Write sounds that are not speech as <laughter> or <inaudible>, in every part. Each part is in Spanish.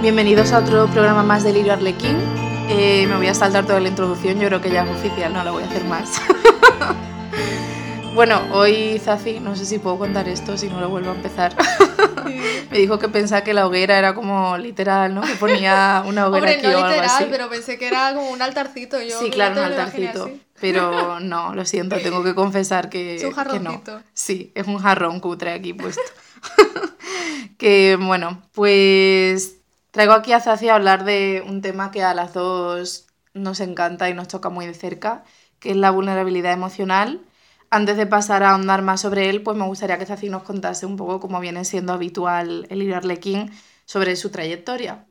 Bienvenidos a otro programa más de Lirio Arlequín. Eh, me voy a saltar toda la introducción, yo creo que ya es oficial, no la voy a hacer más. <laughs> bueno, hoy Zafi, no sé si puedo contar esto, si no lo vuelvo a empezar. <laughs> me dijo que pensaba que la hoguera era como literal, ¿no? Que ponía una hoguera Hombre, aquí no o algo literal, así. pero pensé que era como un altarcito. Yo Sí, claro, un altarcito. Pero <laughs> no, lo siento, tengo que confesar que, Es un que no. jarroncito. Sí, es un jarrón cutre aquí puesto. que bueno, pues traigo aquí a Zaci a hablar de un tema que a las dos nos encanta y nos toca muy de cerca, que es la vulnerabilidad emocional. Antes de pasar a ahondar más sobre él, pues me gustaría que Zaci nos contase un poco cómo viene siendo habitual el ir Arlequín sobre su trayectoria.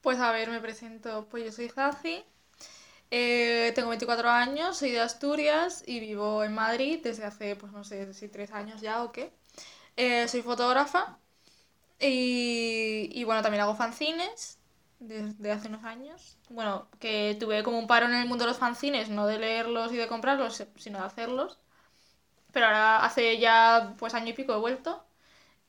Pues a ver, me presento. Pues yo soy Zazi, eh, tengo 24 años, soy de Asturias y vivo en Madrid desde hace, pues no sé si tres años ya o qué. Eh, soy fotógrafa y, y bueno, también hago fanzines desde hace unos años. Bueno, que tuve como un paro en el mundo de los fanzines, no de leerlos y de comprarlos, sino de hacerlos. Pero ahora hace ya pues año y pico he vuelto.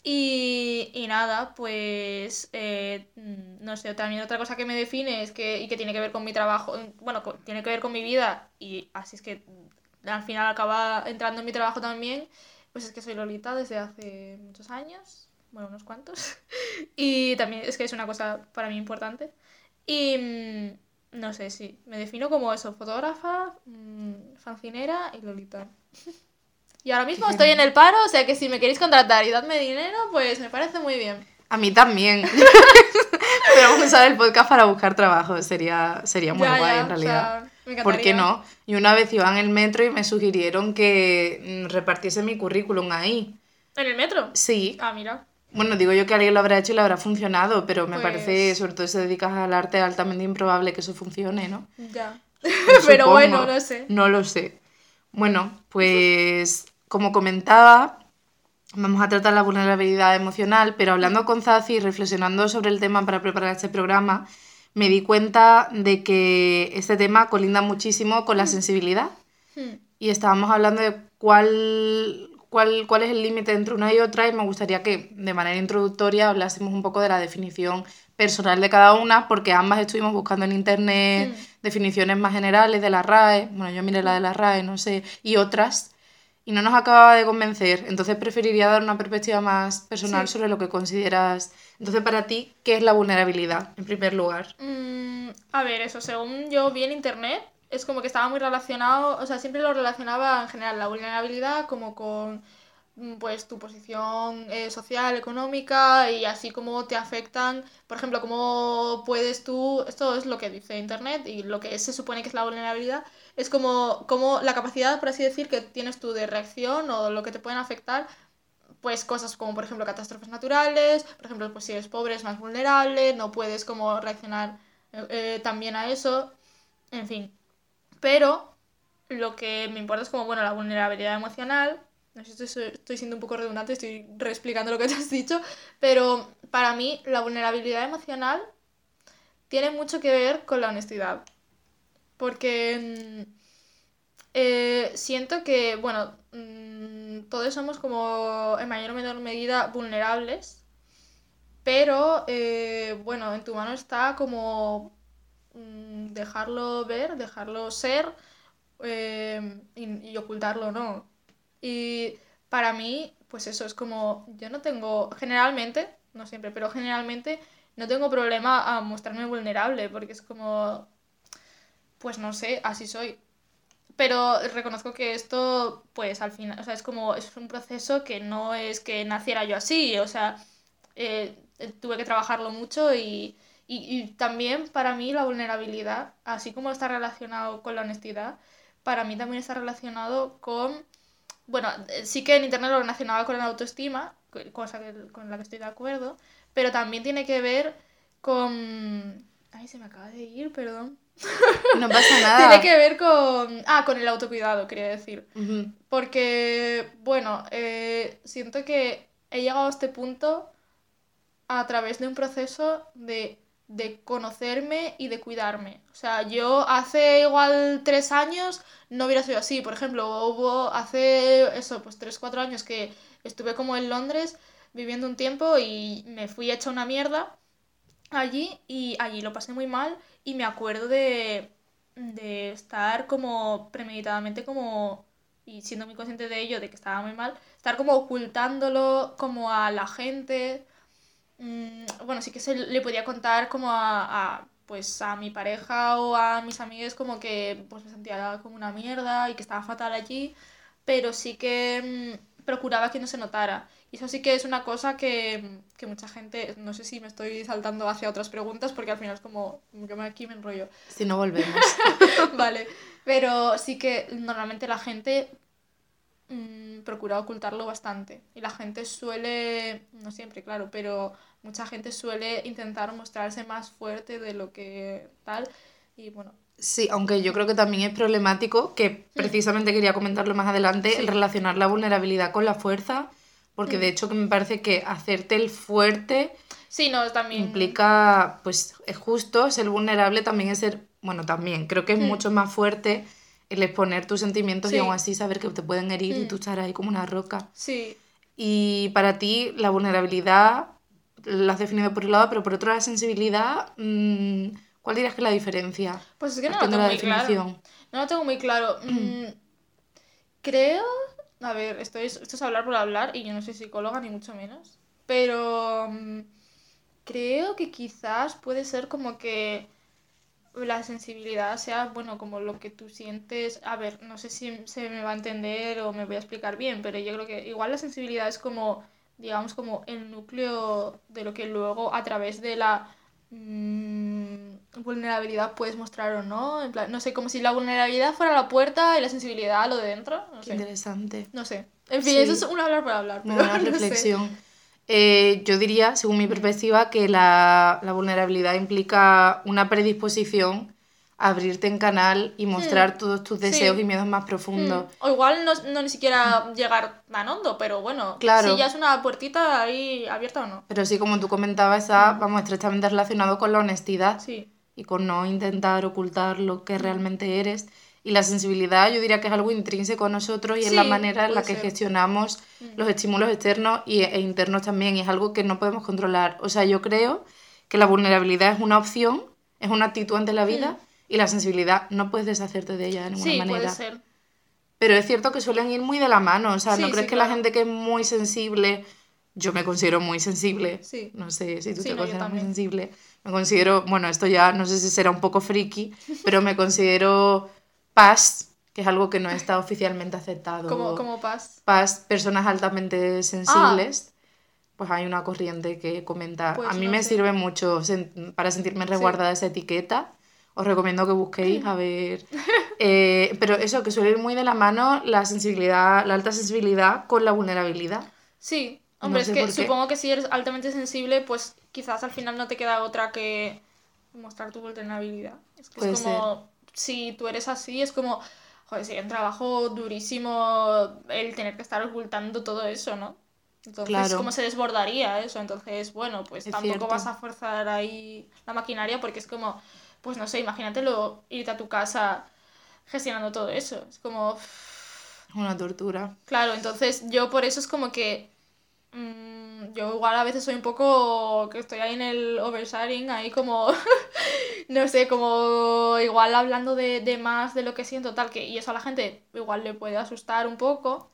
Y, y nada, pues eh, mm, no sé, también otra cosa que me define es que, y que tiene que ver con mi trabajo, bueno, tiene que ver con mi vida y así es que mm, al final acaba entrando en mi trabajo también, pues es que soy Lolita desde hace muchos años, bueno, unos cuantos, <laughs> y también es que es una cosa para mí importante. Y mm, no sé, sí, me defino como eso, fotógrafa, mm, fancinera y Lolita. <laughs> Y ahora mismo estoy en el paro, o sea que si me queréis contratar y dadme dinero, pues me parece muy bien. A mí también. <laughs> Podríamos usar el podcast para buscar trabajo, sería, sería muy Ya, guay ya, en o realidad. sea, me ¿Por qué no? Y una vez iba en el metro y me sugirieron que mm, repartiese mi currículum ahí. ¿En el metro? Sí. Ah, mira. Bueno, digo yo que alguien lo habrá hecho y le habrá funcionado, pero me Pues- parece, sobre todo si te dedicas al arte, altamente improbable que eso funcione, ¿no? Ya. <laughs> Pero bueno, no sé. No lo sé. Bueno, pues como comentaba, vamos a tratar la vulnerabilidad emocional, pero hablando con Zazi y reflexionando sobre el tema para preparar este programa, me di cuenta de que este tema colinda muchísimo con la sensibilidad. Hmm. Y estábamos hablando de cuál, cuál, cuál es el límite entre una y otra y me gustaría que de manera introductoria hablásemos un poco de la definición personal de cada una, porque ambas estuvimos buscando en internet Mm. definiciones más generales de la RAE, bueno, yo miré la de la RAE, no sé, y otras, y no nos acababa de convencer, entonces preferiría dar una perspectiva más personal Sí. sobre lo que consideras. Entonces, para ti, ¿qué es la vulnerabilidad, en primer lugar? Mm, a ver, eso, según yo vi en internet, es como que estaba muy relacionado, o sea, siempre lo relacionaba en general la vulnerabilidad como con mm, pues tu posición eh, social, económica y así como te afectan, por ejemplo, cómo puedes tú, esto es lo que dice internet y lo que se supone que es la vulnerabilidad, es como, como la capacidad, por así decir, que tienes tú de reacción o lo que te pueden afectar pues cosas como por ejemplo catástrofes naturales, por ejemplo pues si eres pobre es más vulnerable, no puedes como reaccionar eh, eh, también a eso, en fin. Pero lo que me importa es como, bueno, la vulnerabilidad emocional, no sé si estoy, siendo un poco redundante, estoy reexplicando lo que te has dicho, pero para mí la vulnerabilidad emocional tiene mucho que ver con la honestidad. Porque mm, eh, siento que, bueno, mm, todos somos como en mayor o menor medida vulnerables, pero eh, bueno, en tu mano está como dejarlo ver, dejarlo ser y, y ocultarlo, ¿no? Y para mí, pues eso es como, yo no tengo, generalmente, no siempre, pero generalmente no tengo problema a mostrarme vulnerable, porque es como, pues no sé, así soy. Pero reconozco que esto, pues al final, o sea, es como, es un proceso que no es que naciera yo así, o sea, eh, tuve que trabajarlo mucho y, y, y también para mí la vulnerabilidad, así como está relacionado con la honestidad, para mí también está relacionado con, bueno, eh, sí que en internet lo relacionaba con la autoestima, co- cosa que- con la que estoy de acuerdo, pero también tiene que ver con... Ay, se me acaba de ir, perdón. <laughs> No pasa <laughs> nada. Tiene que ver con... Ah, con el autocuidado, quería decir. Porque, bueno, eh, siento que he llegado a este punto a través de un proceso de, de conocerme y de cuidarme. O sea, yo hace igual tres años no hubiera sido así. Por ejemplo, hubo hace eso, pues tres, cuatro años que estuve como en Londres viviendo un tiempo y me fui hecha una mierda. allí y allí lo pasé muy mal y me acuerdo de, de estar como premeditadamente como y siendo muy consciente de ello, de que estaba muy mal, estar como ocultándolo como a la gente. Mm, bueno, sí que se le podía contar como a, a, pues a mi pareja o a mis amigos como que pues me sentía como una mierda y que estaba fatal allí, pero sí que mm, procuraba que no se notara. Y eso sí que es una cosa que, que, mucha gente, no sé si me estoy saltando hacia otras preguntas porque al final es como, que me, aquí me enrollo. Si no volvemos. <laughs> vale, pero sí que normalmente la gente mmm, procura ocultarlo bastante. Y la gente suele, no siempre, claro, pero mucha gente suele intentar mostrarse más fuerte de lo que tal. Y bueno, Sí, aunque yo creo que también es problemático, que precisamente quería comentarlo más adelante, sí. el relacionar la vulnerabilidad con la fuerza, porque mm. de hecho que me parece que hacerte el fuerte sí, no, también... implica, pues es justo, ser vulnerable también es ser, bueno, también creo que es mm. mucho más fuerte el exponer tus sentimientos sí. y aún así saber que te pueden herir mm. y tú estar ahí como una roca. Sí. Y para ti la vulnerabilidad la has definido por un lado, pero por otro la sensibilidad, mmm, ¿cuál dirías que es la diferencia? Pues es que no lo tengo muy claro. No lo tengo muy claro. Mm, creo, a ver, esto es, esto es hablar por hablar y yo no soy psicóloga ni mucho menos, pero mm, creo que quizás puede ser como que la sensibilidad sea, bueno, como lo que tú sientes. A ver, no sé si se me va a entender o me voy a explicar bien, pero yo creo que igual la sensibilidad es como, digamos, como el núcleo de lo que luego a través de la mmm, vulnerabilidad puedes mostrar o no. En plan, no sé, como si la vulnerabilidad fuera la puerta y la sensibilidad lo de dentro. No Qué sé. interesante. No sé. En fin, sí. eso es un hablar para hablar. Pero Una <laughs> no reflexión. Sé. Eh, yo diría, según mi perspectiva, que la, la, vulnerabilidad implica una predisposición a abrirte en canal y mostrar mm. todos tus deseos sí. y miedos más profundos. Mm. O igual no, no, ni siquiera mm. llegar tan hondo, pero bueno, claro. si ya es una puertita ahí abierta o no. Pero sí, como tú comentabas, está, vamos, estrechamente relacionado con la honestidad sí. y con no intentar ocultar lo que realmente eres. Y la sensibilidad yo diría que es algo intrínseco a nosotros y sí, es la manera en la que ser. gestionamos mm. los estímulos externos y, e internos también. Y es algo que no podemos controlar. O sea, yo creo que la vulnerabilidad es una opción, es una actitud ante la vida mm. y la sensibilidad no puedes deshacerte de ella de ninguna sí, manera. Puede ser. Pero es cierto que suelen ir muy de la mano. O sea, sí, ¿no crees que claro. la gente que es muy sensible... Yo me considero muy sensible. No sé si tú te no, consideras muy sensible. Me considero, bueno, esto ya no sé si será un poco friki, <laughs> pero me considero PAS, que es algo que no está oficialmente aceptado. ¿Cómo, cómo PAS? PAS, personas altamente sensibles. Ah. Pues hay una corriente que comenta. Pues a mí no me sé. sirve mucho sen para sentirme resguardada sí. esa etiqueta. Os recomiendo que busquéis <laughs> a ver. Eh, pero eso, que suele ir muy de la mano la sensibilidad, la alta sensibilidad con la vulnerabilidad. Sí, hombre, no sé es que supongo que si eres altamente sensible, pues quizás al final no te queda otra que mostrar tu vulnerabilidad. Es que Puede es como. Ser si tú eres así, es como, joder, sería un trabajo durísimo el tener que estar ocultando todo eso, ¿no? Entonces, claro. ¿cómo se desbordaría eso? Entonces, bueno, pues es tampoco cierto. vas a forzar ahí la maquinaria porque es como, pues no sé, imagínatelo irte a tu casa gestionando todo eso. Es como... Una tortura. Claro, entonces yo por eso es como que mmm, yo igual a veces soy un poco que estoy ahí en el oversharing, ahí como, <laughs> no sé, como igual hablando de, de, más de lo que siento, tal, que y eso a la gente igual le puede asustar un poco.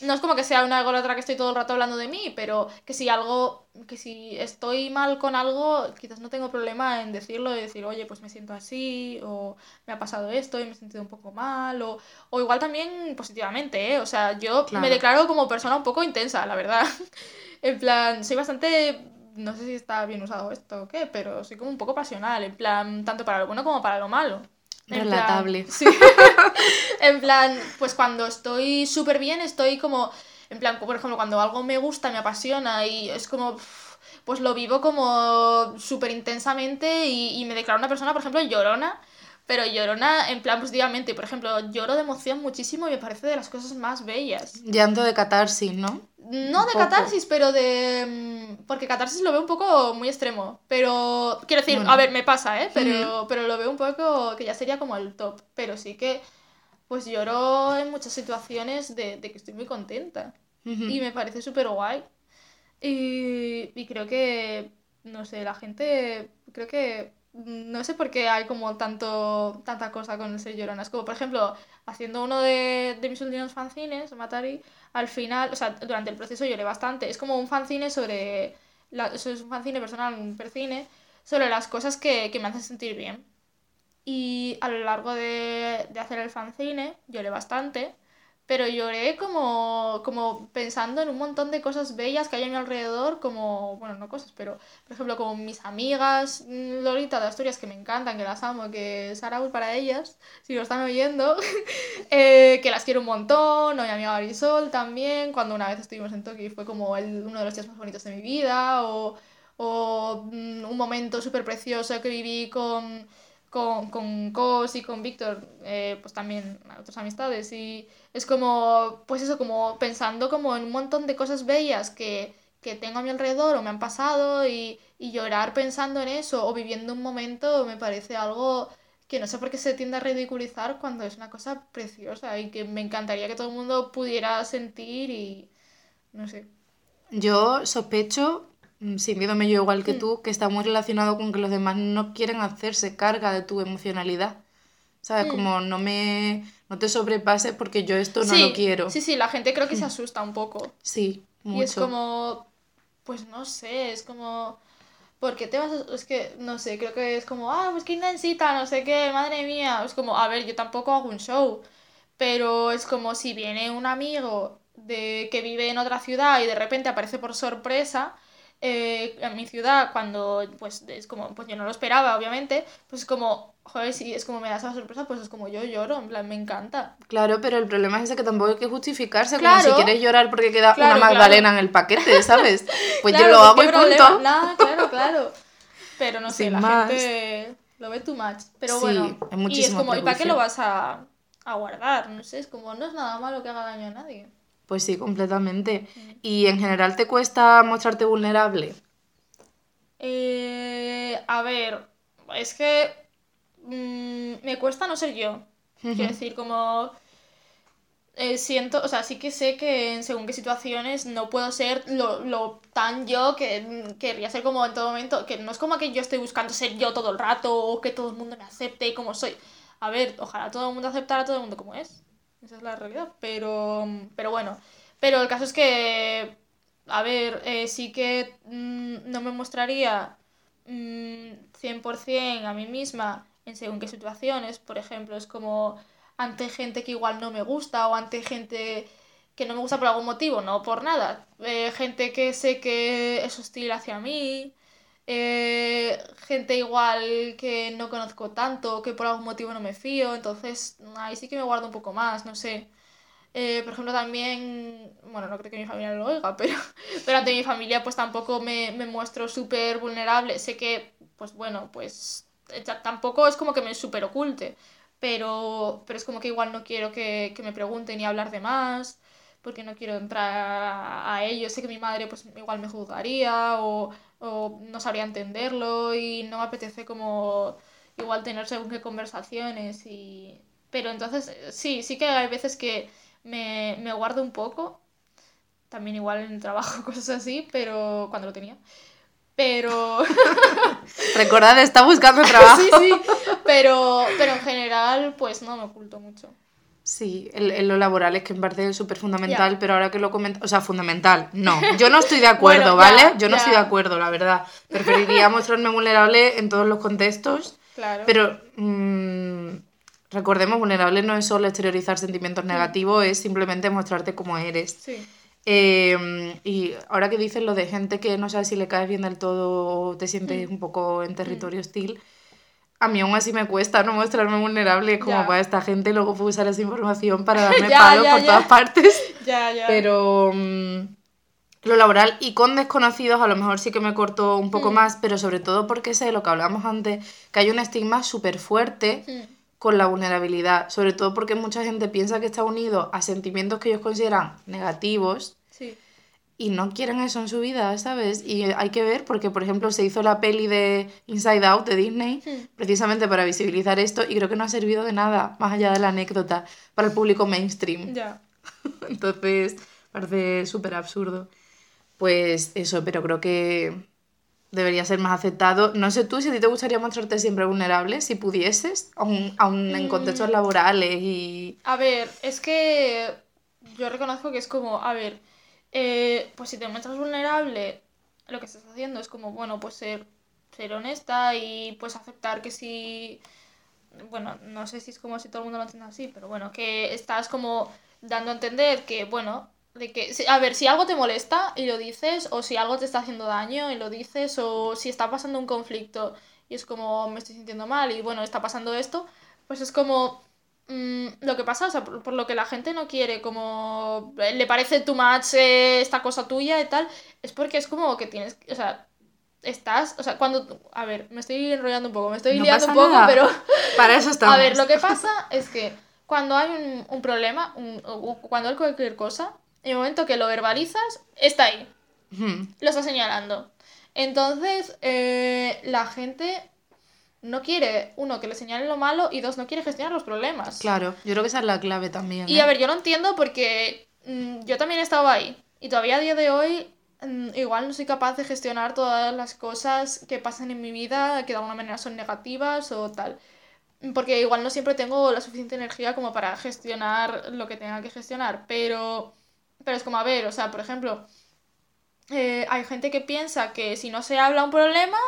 No es como que sea una otra que estoy todo el rato hablando de mí, pero que si algo, que si estoy mal con algo, quizás no tengo problema en decirlo y decir, oye, pues me siento así, o me ha pasado esto y me he sentido un poco mal, o, o igual también positivamente, ¿eh? O sea, yo claro. me declaro como persona un poco intensa, la verdad. <laughs> en plan, soy bastante no sé si está bien usado esto o qué, pero soy como un poco pasional, en plan, tanto para lo bueno como para lo malo. En Relatable. Plan, <laughs> sí. en plan, pues cuando estoy súper bien, estoy como, en plan, por ejemplo, cuando algo me gusta, me apasiona y es como, pues lo vivo como súper intensamente y, y, me declaro una persona, por ejemplo, llorona. Pero llorona en plan positivamente. Por ejemplo, lloro de emoción muchísimo y me parece de las cosas más bellas. Llanto de catarsis, ¿no? No de catarsis, pero de... mm, Porque catarsis lo veo un poco muy extremo. Pero... Quiero decir, bueno. a ver, me pasa, ¿eh? Pero, pero lo veo un poco que ya sería como el top. Pero sí que... Pues lloro en muchas situaciones de, de que estoy muy contenta. Y me parece súper guay. Y, y creo que no sé, la gente, creo que, no sé por qué hay como tanto, tanta cosa con el ser llorona. Es como, por ejemplo, haciendo uno de, de mis últimos fanzines, Matari, al final, o sea, durante el proceso lloré bastante. Es como un fanzine sobre, es un fanzine personal, un percine, sobre las cosas que, que me hacen sentir bien. Y a lo largo de, de hacer el fanzine lloré bastante pero lloré como, como pensando en un montón de cosas bellas que hay a mi alrededor, como, bueno, no cosas, pero por ejemplo como mis amigas mm, Lolita de Asturias, que me encantan, que las amo, que Saraul para ellas, si lo están oyendo, <laughs> eh, que las quiero un montón, o mi amiga Marisol también, cuando una vez estuvimos en Tokio fue como el, uno de los días más bonitos de mi vida, o, o mm, un momento súper precioso que viví con con, con Cos y con Víctor, eh, pues también otras amistades. Y es como, pues eso, como pensando como en un montón de cosas bellas que, que tengo a mi alrededor o me han pasado y, y llorar pensando en eso o viviendo un momento me parece algo que no sé por qué se tiende a ridiculizar cuando es una cosa preciosa y que me encantaría que todo el mundo pudiera sentir y no sé. Yo sospecho Mm, sin miedo me yo igual que Mm. tú, que está muy relacionado con que los demás no quieren hacerse carga de tu emocionalidad. ¿Sabes? Mm. Como no me... No te sobrepases porque yo esto no Sí, lo quiero. sí, sí, la gente creo que se asusta un poco. Sí, Y es mucho. como, pues no sé, es como, ¿por qué te vas a...? Es que, no sé, creo que es como, ah, pues qué intensita, no sé qué, madre mía. Es como, a ver, yo tampoco hago un show, pero es como si viene un amigo de que vive en otra ciudad y de repente aparece por sorpresa eh, en mi ciudad cuando, pues, es como, pues yo no lo esperaba, obviamente, pues es como, joder, si es como me da esa sorpresa, pues es como yo lloro, en plan, me encanta. Claro, pero el problema es ese que tampoco hay que justificarse, como si Claro. quieres llorar porque queda Claro, una claro. Magdalena en el paquete, ¿sabes? <laughs> Pues yo Claro, lo hago ¿qué y problema? punto. Nada, claro, claro. Pero no sé, Sin la más. gente lo ve too much. Pero Sí, bueno, hay y es como, ¿y para qué lo vas a, a guardar? No sé, es como, no es nada malo que haga daño a nadie. Pues sí, completamente. Mm. ¿Y en general te cuesta mostrarte vulnerable? Eh, a ver, es que mm, me cuesta no ser yo. Quiero decir, como eh, siento, o sea, sí que sé que en según qué situaciones no puedo ser lo, lo tan yo que mm, querría ser como en todo momento, que no es como que yo estoy buscando ser yo todo el rato o que todo el mundo me acepte como soy. A ver, ojalá todo el mundo aceptara a todo el mundo como es. Esa es la realidad. Pero, pero bueno, pero el caso es que, a ver, eh, sí que mm, no me mostraría mm, 100% a mí misma según qué situaciones. Por ejemplo, es como ante gente que igual no me gusta o ante gente que no me gusta por algún motivo, no por nada. Eh, gente que sé que es hostil hacia mí. eh, gente igual que no conozco tanto, que por algún motivo no me fío, entonces ahí sí que me guardo un poco más, no sé. Eh, por ejemplo, también, bueno, no creo que mi familia lo oiga, <laughs> pero, pero ante mi familia pues tampoco me, me muestro súper vulnerable. Sé que, pues bueno, pues tampoco es como que me súper oculte, pero, pero es como que igual no quiero que, que me pregunten ni hablar de más, porque no quiero entrar a, ello. Sé que mi madre pues igual me juzgaría o, o no sabría entenderlo y no me apetece como igual tener según qué conversaciones y... Pero entonces eh, sí, sí que hay veces que me, me guardo un poco, también igual en el trabajo, <laughs> cosas así, pero cuando lo tenía. Pero <laughs> Recordad, está buscando trabajo. <laughs> sí, sí, pero, pero en general pues no me oculto mucho. Sí, en, en lo laboral es que me parece súper fundamental, Ya. pero ahora que lo comentas, o sea, fundamental, no, yo no estoy de <laughs> acuerdo, Bueno, ¿vale? Yo no estoy de acuerdo, la verdad. Preferiría mostrarme vulnerable en todos los contextos, Claro. pero mm, recordemos, vulnerable no es solo exteriorizar sentimientos negativos, es simplemente mostrarte como eres. Sí. Eh, y ahora que dices lo de gente que no sabe si le caes bien del todo o te sientes Mm. un poco en territorio hostil, a mí aún así me cuesta no mostrarme vulnerable, es como para esta gente luego puede usar esa información para <laughs> darme Ya, palos ya, por ya. todas partes. <laughs> Ya, ya. Pero mm, lo laboral y con desconocidos a lo mejor sí que me corto un poco Mm. más, pero sobre todo porque sé lo que hablábamos antes, que hay un estigma súper fuerte Mm, con la vulnerabilidad, sobre todo porque mucha gente piensa que está unido a sentimientos que ellos consideran negativos Sí. y no quieren eso en su vida, ¿sabes? Y hay que ver porque, por ejemplo, se hizo la peli de Inside Out de Disney precisamente para visibilizar esto y creo que no ha servido de nada, más allá de la anécdota, para el público mainstream. Ya. <laughs> Entonces, parece súper absurdo. Pues eso, pero creo que debería ser más aceptado. No sé tú si a ti te gustaría mostrarte siempre vulnerable, si pudieses, aún, aún en contextos Mm. laborales y... A ver, es que yo reconozco que es como, a ver, eh, pues si te muestras vulnerable, lo que estás haciendo es como, bueno, pues ser, ser honesta y pues aceptar que si, bueno, no sé si es como si todo el mundo lo entiende así, pero bueno, que estás como dando a entender que, bueno, de que, a ver, si algo te molesta y lo dices, o si algo te está haciendo daño y lo dices, o si está pasando un conflicto y es como me estoy sintiendo mal y bueno, está pasando esto, pues es como mm, lo que pasa, o sea, por, por lo que la gente no quiere, como eh, le parece too much eh, esta cosa tuya y tal, es porque es como que tienes, o sea, estás, o sea, cuando, a ver, me estoy enrollando un poco, me estoy No liando un poco, nada. pero... <laughs> Para eso estamos. <laughs> A ver, lo que pasa es que cuando hay un, un problema, un- cuando hay cualquier cosa, en el momento que lo verbalizas, está ahí, Ujú, lo está señalando. Entonces, eh, la gente no quiere, uno, que le señalen lo malo y dos, no quiere gestionar los problemas. Claro, yo creo que esa es la clave también. Y ¿eh? a ver, yo lo entiendo porque mm, yo también he estado ahí. Y todavía a día de hoy, mm, igual no soy capaz de gestionar todas las cosas que pasan en mi vida, que de alguna manera son negativas o tal. Porque igual no siempre tengo la suficiente energía como para gestionar lo que tenga que gestionar. Pero, pero es como, a ver, o sea, por ejemplo, eh, hay gente que piensa que si no se habla un problema,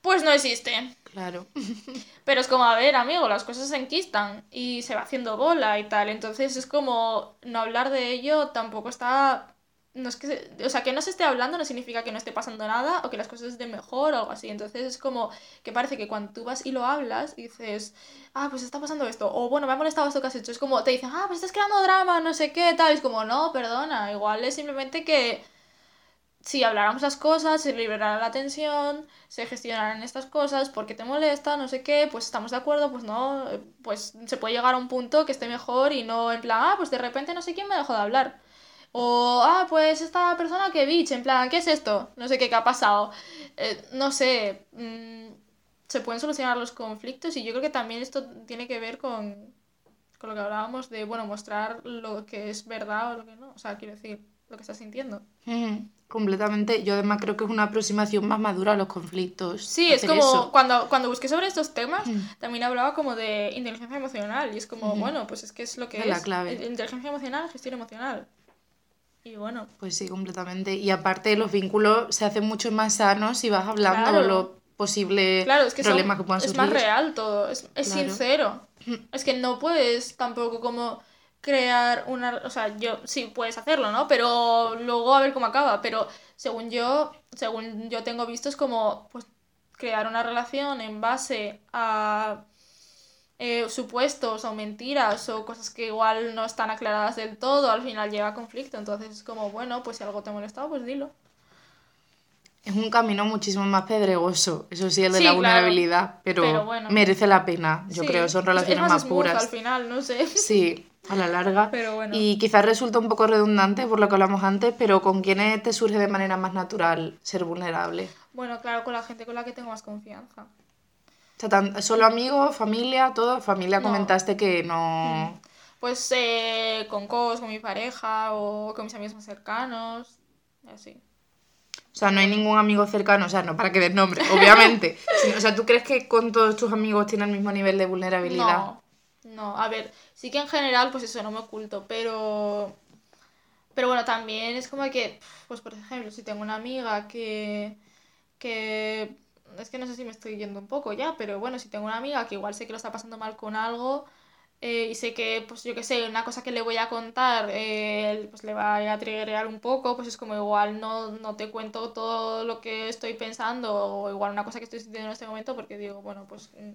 pues no existe. Claro. <laughs> Pero es como, a ver, amigo, las cosas se enquistan y se va haciendo bola y tal. Entonces es como no hablar de ello tampoco está. No es que se- O sea, que no se esté hablando no significa que no esté pasando nada o que las cosas estén mejor o algo así. Entonces es como que parece que cuando tú vas y lo hablas y dices, ah, pues está pasando esto. O bueno, me ha molestado esto que has hecho. Es como te dicen, ah, pues estás creando drama, no sé qué, tal. Es como, no, perdona. Igual es simplemente que si habláramos las cosas, se liberara la tensión, se gestionaran estas cosas, porque te molesta, no sé qué, pues estamos de acuerdo, pues no, pues se puede llegar a un punto que esté mejor y no en plan, ah, pues de repente no sé quién me dejó de hablar. O, ah, pues esta persona que bitch, en plan, ¿qué es esto? No sé qué, qué ha pasado. Eh, no sé, mm, se pueden solucionar los conflictos y yo creo que también esto tiene que ver con, con lo que hablábamos de, bueno, mostrar lo que es verdad o lo que no. O sea, quiero decir, lo que estás sintiendo. Completamente. Yo además creo que es una aproximación más madura a los conflictos. Sí, es como eso. cuando, cuando busqué sobre estos temas, Mm. también hablaba como de inteligencia emocional y es como, bueno, pues es que es lo que Es es. la clave. Inteligencia emocional, gestión emocional. Y bueno, Pues sí, completamente. Y aparte los vínculos se hacen mucho más sanos si vas hablando Claro. los posibles claro, es que son- problemas que puedan es surgir. más real todo, es, es Claro. sincero. Es que no puedes tampoco como crear una... O sea, yo sí puedes hacerlo, ¿no? Pero luego a ver cómo acaba. Pero según yo, según yo tengo visto es como pues crear una relación en base a eh, supuestos o mentiras o cosas que igual no están aclaradas del todo, al final llega a conflicto. Entonces es como, bueno, pues si algo te ha molestado, pues dilo. Es un camino muchísimo más pedregoso, eso sí, el de Sí, la claro. vulnerabilidad, pero, Pero bueno. merece la pena, yo Sí, creo, son es- relaciones es más, más, puras. al final, no sé. Sí, <laughs> a la larga. Pero bueno. Y quizás resulta un poco redundante por lo que hablamos antes, pero ¿con quiénes te surge de manera más natural ser vulnerable? Bueno, claro, con la gente con la que tengo más confianza. O sea, tan- ¿Solo amigos, familia, todo? Familia No. comentaste que no... Pues eh, con cos, con mi pareja o con mis amigos más cercanos. y Así. O sea, no hay ningún amigo cercano, o sea, no para que des nombre, obviamente. <laughs> o sea, ¿tú crees que con todos tus amigos tienen el mismo nivel de vulnerabilidad? No, no. A ver, sí que en general, pues eso, no me oculto, pero. Pero bueno, también es como que, pues por ejemplo, si tengo una amiga que. que. Es que no sé si me estoy yendo un poco ya, pero bueno, si tengo una amiga que igual sé que lo está pasando mal con algo. eh, y sé que, pues yo qué sé, una cosa que le voy a contar, eh, pues le va a triggerear un poco, pues es como igual no, no te cuento todo lo que estoy pensando, o igual una cosa que estoy sintiendo en este momento, porque digo, bueno, pues mm,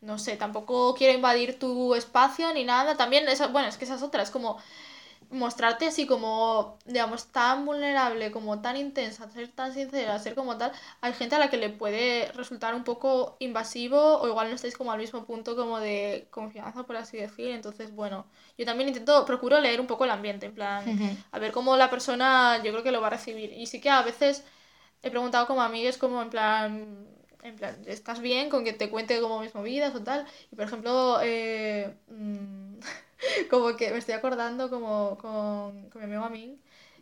no sé, tampoco quiero invadir tu espacio ni nada. También, esa, bueno, es que esa es otra, es como mostrarte así como, digamos, tan vulnerable, como tan intensa, ser tan sincera, ser como tal, hay gente a la que le puede resultar un poco invasivo o igual no estáis como al mismo punto como de confianza, por así decir. Entonces, bueno, yo también intento, procuro leer un poco el ambiente, en plan, a ver cómo la persona yo creo que lo va a recibir. Y sí que a veces he preguntado como a amigues como en plan, en plan, ¿estás bien con que te cuente como mis movidas o tal? Y por ejemplo, eh, mm, <laughs> como que me estoy acordando como con, con mi amigo Amin,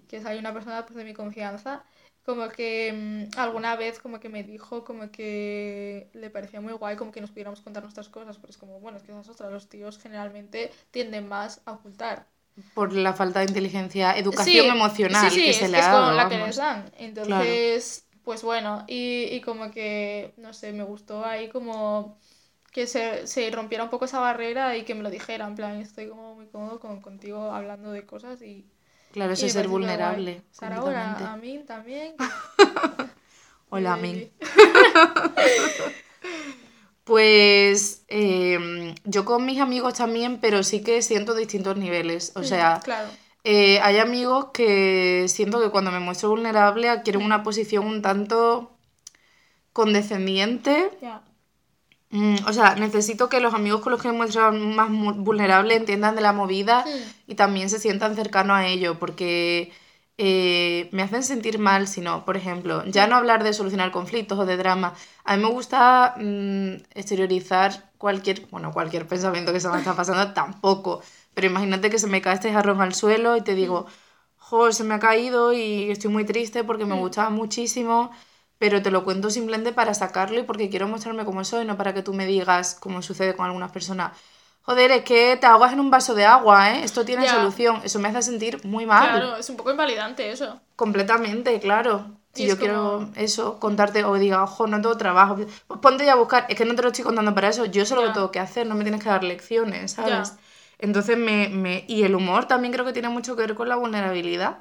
que es ahí una persona pues, de mi confianza, como que mm, alguna vez como que me dijo como que le parecía muy guay como que nos pudiéramos contar nuestras cosas, pero es como, bueno, es que esas otras, los tíos generalmente tienden más a ocultar. Por la falta de inteligencia, educación emocional sí, sí, que es, se le es ha como dado, la que les dan. Entonces, pues bueno, y, y como que, no sé, me gustó ahí como que se, se rompiera un poco esa barrera y que me lo dijera, en plan, estoy como muy cómodo con, contigo hablando de cosas y... Claro, eso es ser vulnerable. Sara, ahora completamente. a mí también. <laughs> Hola, Y- Min. <laughs> Pues eh, yo con mis amigos también, pero sí que siento distintos niveles. O sea, Claro, eh, hay amigos que siento que cuando me muestro vulnerable adquieren una posición un tanto condescendiente. ya. Mm, o sea, necesito que los amigos con los que me muestro más vulnerable entiendan de la movida Mm. y también se sientan cercanos a ello, porque eh, me hacen sentir mal si no, por ejemplo, ya no hablar de solucionar conflictos o de drama. A mí me gusta mm, exteriorizar cualquier, bueno, cualquier pensamiento que se me está pasando, tampoco. Pero imagínate que se me cae este jarrón al suelo y te digo, jo, se me ha caído y estoy muy triste porque me Mm. gustaba muchísimo, pero te lo cuento simplemente para sacarlo y porque quiero mostrarme como soy, no para que tú me digas, como sucede con algunas personas, joder, es que te ahogas en un vaso de agua, ¿eh? Esto tiene solución. Eso me hace sentir muy mal. Claro, es un poco invalidante eso. Completamente, claro. Si Y yo quiero eso, contarte o diga, ojo, no tengo trabajo, pues ponte ya a buscar. Es que no te lo estoy contando para eso, yo sé lo que Ya. tengo que hacer, no me tienes que dar lecciones, ¿sabes? Entonces me, me... Y el humor también creo que tiene mucho que ver con la vulnerabilidad.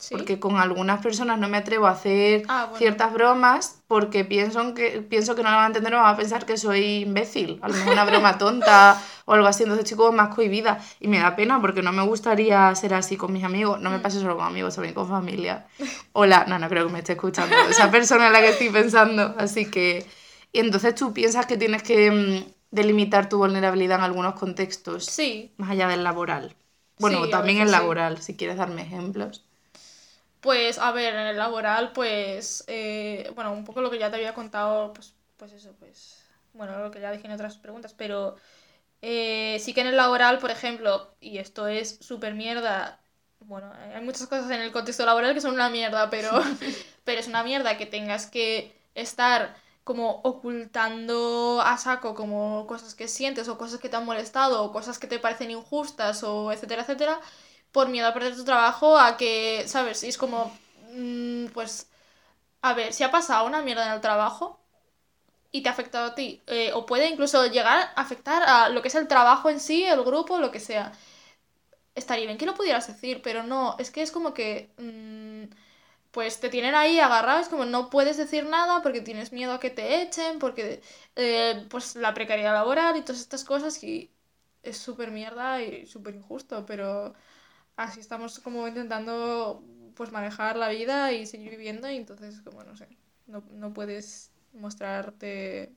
Sí. Porque con algunas personas no me atrevo a hacer Ah, bueno. ciertas bromas porque pienso que, pienso que no la van a entender o van a pensar que soy imbécil. A lo mejor una broma tonta <laughs> o algo así. Entonces como más cohibida. Y me da pena porque no me gustaría ser así con mis amigos. No me Mm. pasa solo con amigos, también con familia. Hola, no, no creo que me esté escuchando esa persona en la que estoy pensando. Así que... Y entonces tú piensas que tienes que mm, delimitar tu vulnerabilidad en algunos contextos, Sí, más allá del laboral. Bueno, Sí, también sí. laboral, si quieres darme ejemplos. Pues, a ver, en el laboral, pues, eh, bueno, un poco lo que ya te había contado, pues, pues eso, pues, bueno, lo que ya dije en otras preguntas, pero eh, sí que en el laboral, por ejemplo, y esto es súper mierda, bueno, hay muchas cosas en el contexto laboral que son una mierda, pero, <laughs> pero es una mierda que tengas que estar como ocultando a saco como cosas que sientes o cosas que te han molestado o cosas que te parecen injustas o etcétera, etcétera, por miedo a perder tu trabajo, a que, ¿sabes? Y es como, mm, pues, a ver, si ha pasado una mierda en el trabajo y te ha afectado a ti, eh, o puede incluso llegar a afectar a lo que es el trabajo en sí, el grupo, lo que sea. Estaría bien que lo pudieras decir, pero no, es que es como que, mm, pues te tienen ahí agarrado, es como no puedes decir nada porque tienes miedo a que te echen, porque, eh, pues, la precariedad laboral y todas estas cosas y es súper mierda y súper injusto, pero así estamos como intentando pues manejar la vida y seguir viviendo y entonces como no sé, no, no puedes mostrarte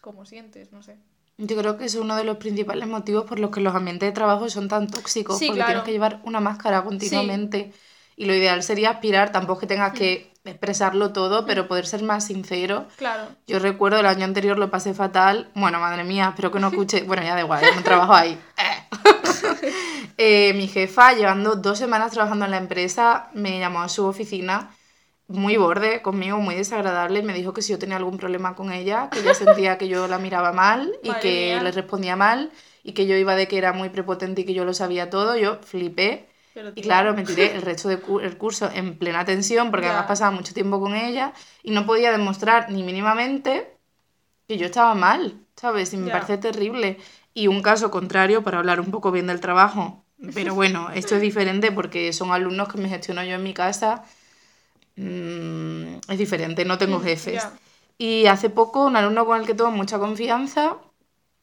como sientes, no sé. Yo creo que es uno de los principales motivos por los que los ambientes de trabajo son tan tóxicos, Sí, porque claro. tienes que llevar una máscara continuamente. Y lo ideal sería aspirar, tampoco que tengas que expresarlo todo, pero poder ser más sincero. Claro, Yo recuerdo el año anterior lo pasé fatal. Bueno, madre mía, espero que no <laughs> escuche. Bueno, ya da igual, no trabajo ahí. <laughs> Eh, mi jefa, llevando dos semanas trabajando en la empresa, me llamó a su oficina muy borde conmigo, muy desagradable, y me dijo que si yo tenía algún problema con ella, que ella sentía que yo la miraba mal y Madre que mía. le respondía mal y que yo iba de que era muy prepotente y que yo lo sabía todo. Yo flipé. Y claro, me tiré el resto del curso en plena tensión porque Ya. además pasaba mucho tiempo con ella y no podía demostrar ni mínimamente que yo estaba mal, ¿sabes? Y me Ya. parece terrible. Y un caso contrario, para hablar un poco bien del trabajo, pero <laughs> bueno, esto es diferente porque son alumnos que me gestiono yo en mi casa. Mm, es diferente, no tengo Mm, jefes. ya. Y hace poco un alumno con el que tengo mucha confianza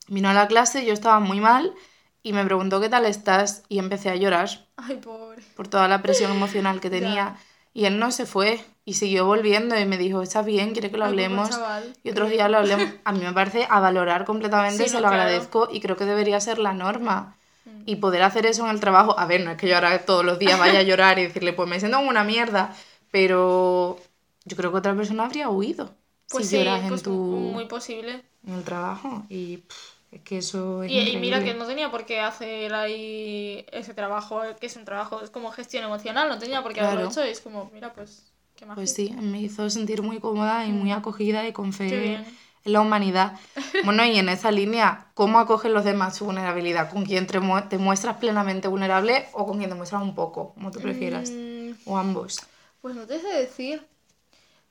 vino a la clase, yo estaba muy mal y me preguntó qué tal estás y empecé a llorar Ay, pobre. por toda la presión emocional que Ya. tenía. Y él no se fue y siguió volviendo y me dijo, ¿estás bien? ¿Quiere que lo Ay, hablemos? chaval. Y otros días lo hablemos. <laughs> A mí me parece a valorar completamente, Sí, se no, lo claro. agradezco y creo que debería ser la norma. Mm. Y poder hacer eso en el trabajo, a ver, no es que yo ahora todos los días vaya a llorar y decirle, pues me siento como una mierda, pero yo creo que otra persona habría huido Pues si sí, lloras en, pues tu, muy posible. en el trabajo. Y pff, es que eso es Y, y mira que no tenía por qué hacer ahí ese trabajo, que es un trabajo, es como gestión emocional, no tenía por qué haberlo Claro. hecho, y es como, mira, pues, Qué majo. Pues sí, me hizo sentir muy cómoda y muy acogida y con Mm. Fe en la humanidad. <laughs> Bueno, y en esa línea, ¿cómo acogen los demás su vulnerabilidad? ¿Con quién te, mu- te muestras plenamente vulnerable o con quien te muestras un poco, como tú prefieras? Mm, O ambos. Pues no te sé decir.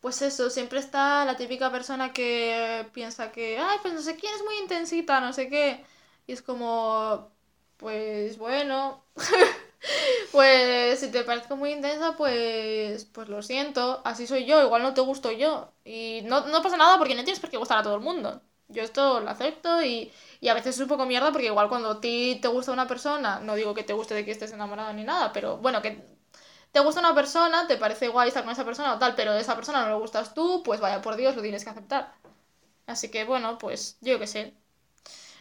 Pues eso, siempre está la típica persona que piensa que, ay, pues no sé quién es muy intensita, no sé qué. Y es como, pues bueno, <laughs> pues si te parezco muy intensa, pues, pues lo siento, así soy yo, igual no te gusto yo. Y no, no pasa nada porque no tienes por qué gustar a todo el mundo. Yo esto lo acepto y, y a veces es un poco mierda porque igual cuando a ti te gusta una persona, no digo que te guste de que estés enamorado ni nada, pero bueno, que te gusta una persona, te parece guay estar con esa persona o tal, pero de esa persona no le gustas tú, pues vaya por Dios, lo tienes que aceptar. Así que bueno, pues yo qué sé.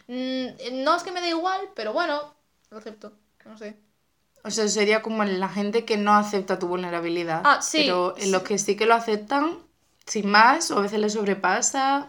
Mm, no es que me dé igual, pero bueno, lo acepto. No sé. O sea, sería como la gente que no acepta tu vulnerabilidad. Ah, sí, Pero en sí. los que sí que lo aceptan, sin más, o a veces les sobrepasa.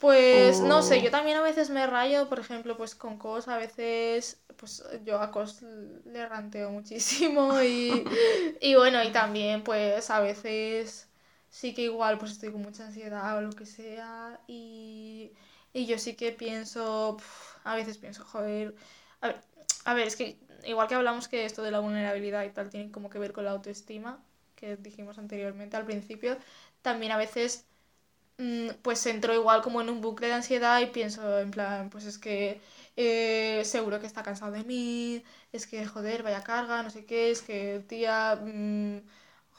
Pues no sé, yo también a veces me rayo, por ejemplo, pues con Cos, a veces, pues yo a Cos le ranteo muchísimo y, <laughs> y bueno, y también pues a veces sí que igual pues estoy con mucha ansiedad o lo que sea y, y yo sí que pienso, a veces pienso, joder, a ver, a ver, es que igual que hablamos que esto de la vulnerabilidad y tal tiene como que ver con la autoestima, que dijimos anteriormente al principio, también a veces pues entro igual como en un bucle de ansiedad y pienso en plan, pues es que eh, seguro que está cansado de mí, es que joder, vaya carga, no sé qué, es que tía, mm,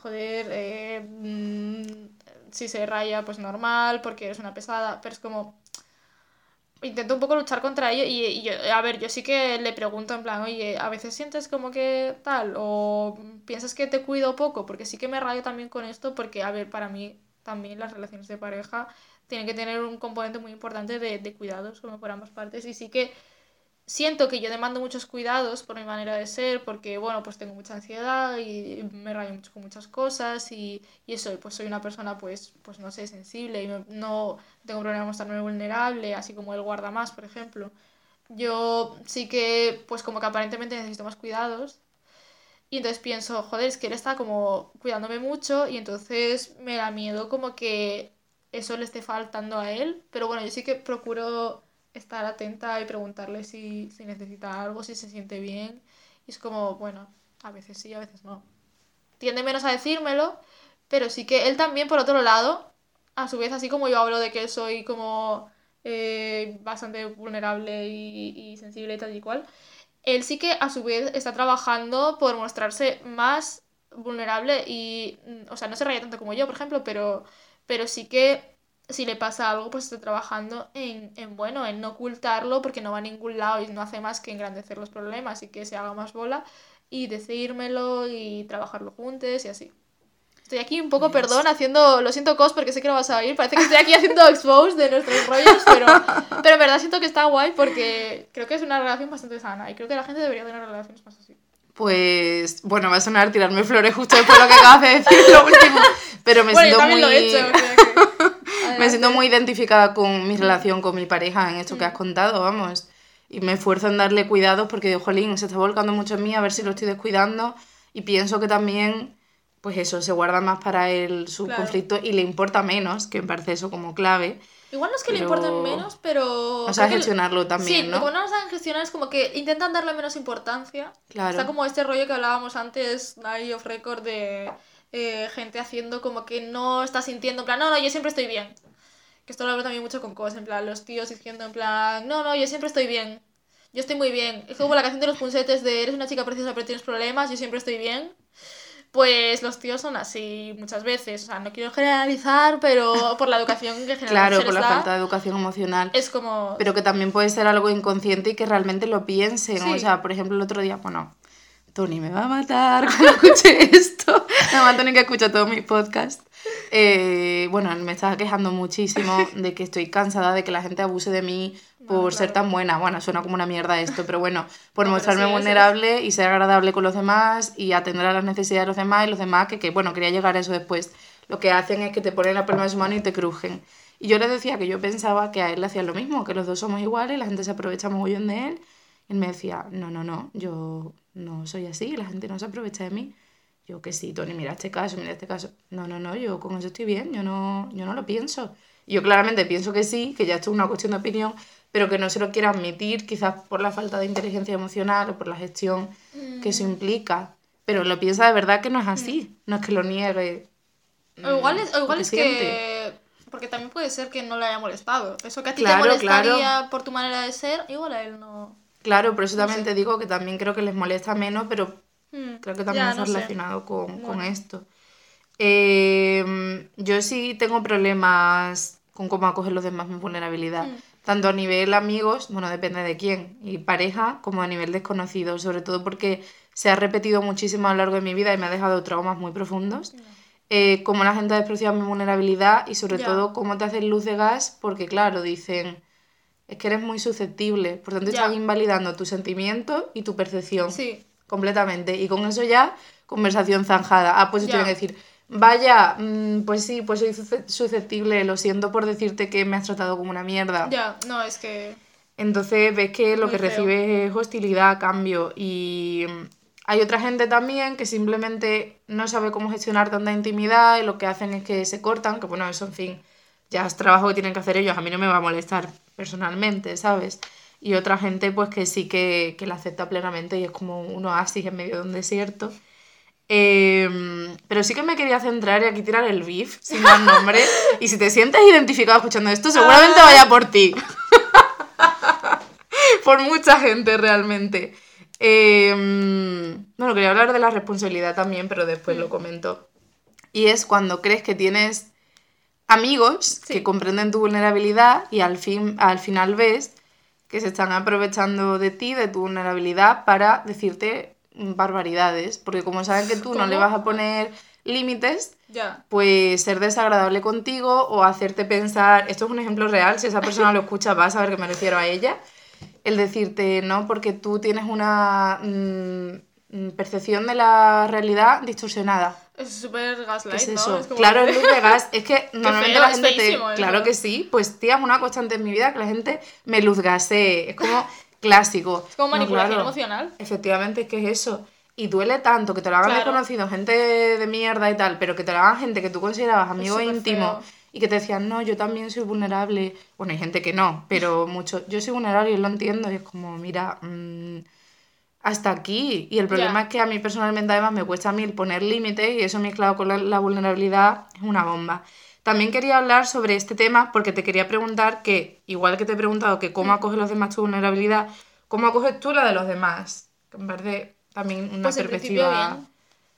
joder, eh, mm, si se raya pues normal, porque eres una pesada, pero es como intento un poco luchar contra ello y, y yo, a ver, yo sí que le pregunto en plan, oye, a veces sientes como que tal o piensas que te cuido poco, porque sí que me rayo también con esto, porque a ver, para mí también las relaciones de pareja tienen que tener un componente muy importante de, de cuidados, como por ambas partes, y sí que siento que yo demando muchos cuidados por mi manera de ser, porque bueno, pues tengo mucha ansiedad y me rayo mucho con muchas cosas y, y eso, pues soy una persona pues, pues no sé, sensible y me- no tengo problema en mostrarme vulnerable, así como él guarda más, por ejemplo. Yo sí que, pues como que aparentemente necesito más cuidados. Y entonces pienso, joder, es que él está como cuidándome mucho y entonces me da miedo como que eso le esté faltando a él. Pero bueno, yo sí que procuro estar atenta y preguntarle si, si necesita algo, si se siente bien. Y es como, bueno, a veces sí, a veces no. Tiende menos a decírmelo, pero sí que él también, por otro lado, a su vez, así como yo hablo de que soy como eh, bastante vulnerable y, y sensible y tal y cual, él sí que a su vez está trabajando por mostrarse más vulnerable y, o sea, no se raya tanto como yo, por ejemplo, pero, pero sí que si le pasa algo, pues está trabajando en, en, bueno, en no ocultarlo porque no va a ningún lado y no hace más que engrandecer los problemas y que se haga más bola y decírmelo y trabajarlo juntos y así. Estoy aquí un poco, perdón, haciendo, lo siento cos porque sé que no vas a oír, parece que estoy aquí haciendo <laughs> expose de nuestros rollos, pero, <laughs> pero en verdad siento que está guay porque creo que es una relación bastante sana y creo que la gente debería tener relaciones más así. Pues, bueno, va a sonar tirarme flores justo después de lo que acabas de decir, lo <laughs> último. Pero me bueno, yo siento también muy... lo he hecho, o sea que... Me siento muy identificada con mi relación con mi pareja en esto que has contado, vamos. Y me esfuerzo en darle cuidado porque jolín, se está volcando mucho en mí, a ver si lo estoy descuidando. Y pienso que también, pues eso, se guarda más para él su Claro. conflicto y le importa menos, que me parece eso como clave. Igual no es que le Pero- importen menos, pero... O sea, creo que- gestionarlo también, sí, ¿no? como no lo saben gestionar es como que intentan darle menos importancia. Claro. Está como este rollo que hablábamos antes, ahí off record, de eh, gente haciendo como que no está sintiendo, en plan, no, no, yo siempre estoy bien. Que esto lo hablo también mucho con cosas, en plan, los tíos diciendo en plan, no, no, yo siempre estoy bien. Yo estoy muy bien. Es como la canción de los punsetes de eres una chica preciosa pero tienes problemas, yo siempre estoy bien. Pues los tíos son así muchas veces. O sea, no quiero generalizar, pero por la educación que generalmente Claro, se por la da, falta de educación emocional. es como... Pero que también puede ser algo inconsciente y que realmente lo piensen. Sí. O sea, por ejemplo, el otro día, bueno, Tony me va a matar <laughs> cuando escuche esto. Además, Tony que escucha todos mis podcasts. Eh, bueno, me estaba quejando muchísimo de que estoy cansada de que la gente abuse de mí por ser tan buena. Bueno, suena como una mierda esto, pero bueno, <laughs> por No, mostrarme sí, vulnerable y ser agradable con los demás y atender a las necesidades de los demás y los demás, que, que bueno, quería llegar a eso después. Lo que hacen es que te ponen la palma de su mano y te crujen. Y yo le decía que yo pensaba que a él le hacía lo mismo, que los dos somos iguales, la gente se aprovecha mogollón de él. Y él me decía, no, no, no, yo no soy así, la gente no se aprovecha de mí. Yo que sí, Tony, mira este caso, mira este caso. No, no, no, yo con eso estoy bien, yo no, yo no lo pienso. Yo claramente pienso que sí, que ya esto es una cuestión de opinión, pero que no se lo quiera admitir, quizás por la falta de inteligencia emocional o por la gestión que eso Mm. implica. Pero lo piensa de verdad que no es así, no es que lo niegue. O igual es, o igual porque es que. Porque también puede ser que no le haya molestado. Eso que a ti Claro, te molestaría claro. por tu manera de ser, igual a él no. Claro, por eso No también sé. te digo que también creo que les molesta menos, pero creo que también ya, está no relacionado con, con Bueno. esto. Eh, yo sí tengo problemas con cómo acogen los demás mi vulnerabilidad. Mm. Tanto a nivel amigos, bueno, depende de quién, y pareja, como a nivel desconocido, sobre todo porque se ha repetido muchísimo a lo largo de mi vida y me ha dejado traumas muy profundos. Eh, cómo la gente ha despreciado mi vulnerabilidad y sobre todo cómo te hacen luz de gas, porque claro, dicen, es que eres muy susceptible, por tanto Ya. están invalidando tu sentimiento y tu percepción Sí, completamente. Y con eso ya, conversación zanjada. Ah, pues que decir, vaya, mm, pues sí, pues soy susce- susceptible, lo siento por decirte que me has tratado como una mierda. ya, no, es que. Entonces ves que lo que feo. recibes es hostilidad, cambio. Y mm, hay otra gente también que simplemente no sabe cómo gestionar tanta intimidad y lo que hacen es que se cortan, que bueno, eso en fin, ya es trabajo que tienen que hacer ellos, a mí no me va a molestar personalmente, ¿sabes? Y otra gente pues que sí que, que la acepta plenamente y es como un oasis en medio de un desierto. Em, pero sí que me quería centrar y aquí tirar el beef, sin dar nombre. y si te sientes identificado escuchando esto, seguramente Ah. vaya por ti. <laughs> por mucha gente realmente. Em, bueno, quería hablar de la responsabilidad también, pero después lo comento. Y es cuando crees que tienes amigos Sí. que comprenden tu vulnerabilidad y al, fin, al final ves que se están aprovechando de ti, de tu vulnerabilidad, para decirte barbaridades. Porque como saben que tú no le vas a poner límites, Ya. pues ser desagradable contigo o hacerte pensar, esto es un ejemplo real, si esa persona lo escucha va a saber que me refiero a ella, el decirte, no, porque tú tienes una mm, mm, percepción de la realidad distorsionada. Es súper ¿Qué gaslight, es ¿no? eso? Es como Claro, es luz de gas. Es que <laughs> normalmente feo, la gente te... feísimo eso. Claro que sí. Pues tía, es una constante en mi vida que la gente me luzgasee. Es como clásico. Es como No, manipulación claro. emocional. Efectivamente, es que es eso. Y duele tanto que te lo hagan Claro. desconocido, gente de mierda y tal, pero que te lo hagan gente que tú considerabas amigo íntimo feo. y que te decían, no, yo también soy vulnerable. Bueno, hay gente que no, pero mucho. Yo soy vulnerable y lo entiendo. Y es como, mira, mm, hasta aquí. Y el problema es que a mí personalmente además me cuesta mil poner límites y eso mezclado con la, la vulnerabilidad es una bomba. También quería hablar sobre este tema porque te quería preguntar que, igual que te he preguntado que Mm. cómo acogen los demás tu vulnerabilidad, ¿cómo acoges tú la de los demás? Que me parece también una Pues en perspectiva.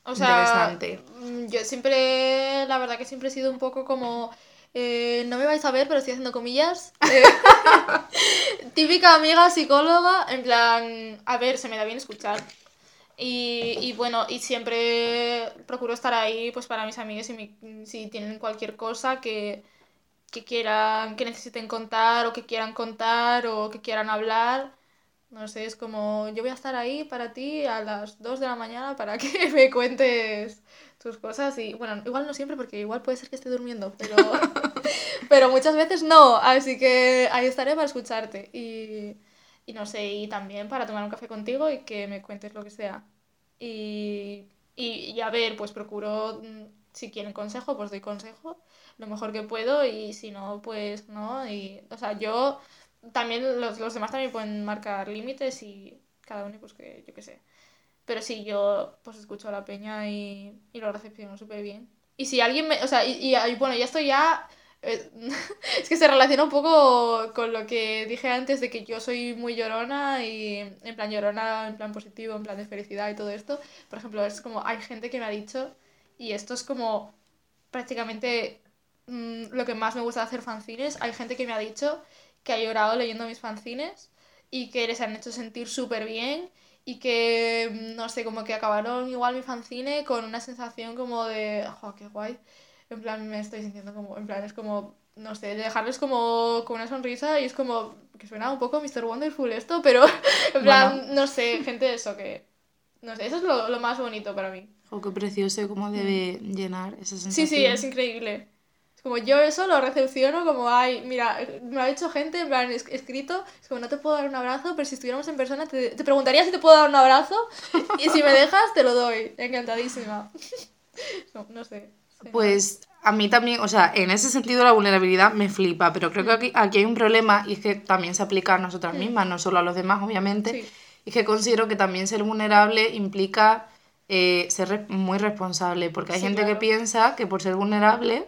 O sea, interesante. mm, yo siempre, la verdad que siempre he sido un poco como, eh, no me vais a ver, pero estoy haciendo comillas. eh, <laughs> típica amiga psicóloga, en plan, a ver, se me da bien escuchar. Y, y bueno, y siempre procuro estar ahí pues para mis amigos si, si tienen cualquier cosa que, que quieran, que necesiten contar o que quieran contar o que quieran hablar. No sé, es como yo voy a estar ahí para ti a las 2 de la mañana para que <laughs> me cuentes tus cosas y bueno, igual no siempre porque igual puede ser que esté durmiendo, pero, <laughs> pero muchas veces no, así que ahí estaré para escucharte y, y no sé, y también para tomar un café contigo y que me cuentes lo que sea. Y, y, a ver, pues procuro, mm, si quieren consejo, pues doy consejo lo mejor que puedo y si no, pues no. Y, o sea, yo también, los, los demás también pueden marcar límites y cada uno, pues que yo qué sé. Pero sí, yo pues escucho a la peña y, y lo recepciono súper bien. Y si alguien me, o sea, y- y bueno, ya estoy ya... eh, <laughs> es que se relaciona un poco con lo que dije antes de que yo soy muy llorona y en plan llorona, en plan positivo, en plan de felicidad y todo esto. Por ejemplo, es como hay gente que me ha dicho, y esto es como prácticamente mm, lo que más me gusta de hacer fanzines, hay gente que me ha dicho que ha llorado leyendo mis fanzines y que les han hecho sentir súper bien y que, mm, no sé, como que acabaron igual mi fanzine con una sensación como de, ¡jo, qué guay! En plan, me estoy sintiendo como, en plan, es como, no sé, de dejarles como con una sonrisa y es como, que suena un poco Mr. Wonderful esto, pero <laughs> en plan, no sé, gente de eso que, no sé, eso es lo, lo más bonito para mí. Oh, qué precioso cómo debe llenar esa sensación. Sí, sí, es increíble. Es Como yo eso lo recepciono como, ay, mira, me ha hecho gente, en plan, escrito, es como, no te puedo dar un abrazo, pero si estuviéramos en persona te, te preguntaría si te puedo dar un abrazo y si me dejas te lo doy. Encantadísima. <laughs> no, no sé. Pues a mí también, o sea, en ese sentido la vulnerabilidad me flipa, pero creo que aquí, aquí hay un problema y es que también se aplica a nosotras mismas, no solo a los demás, obviamente. Y es que considero que también ser vulnerable implica eh, ser muy responsable, porque hay gente que piensa que por ser vulnerable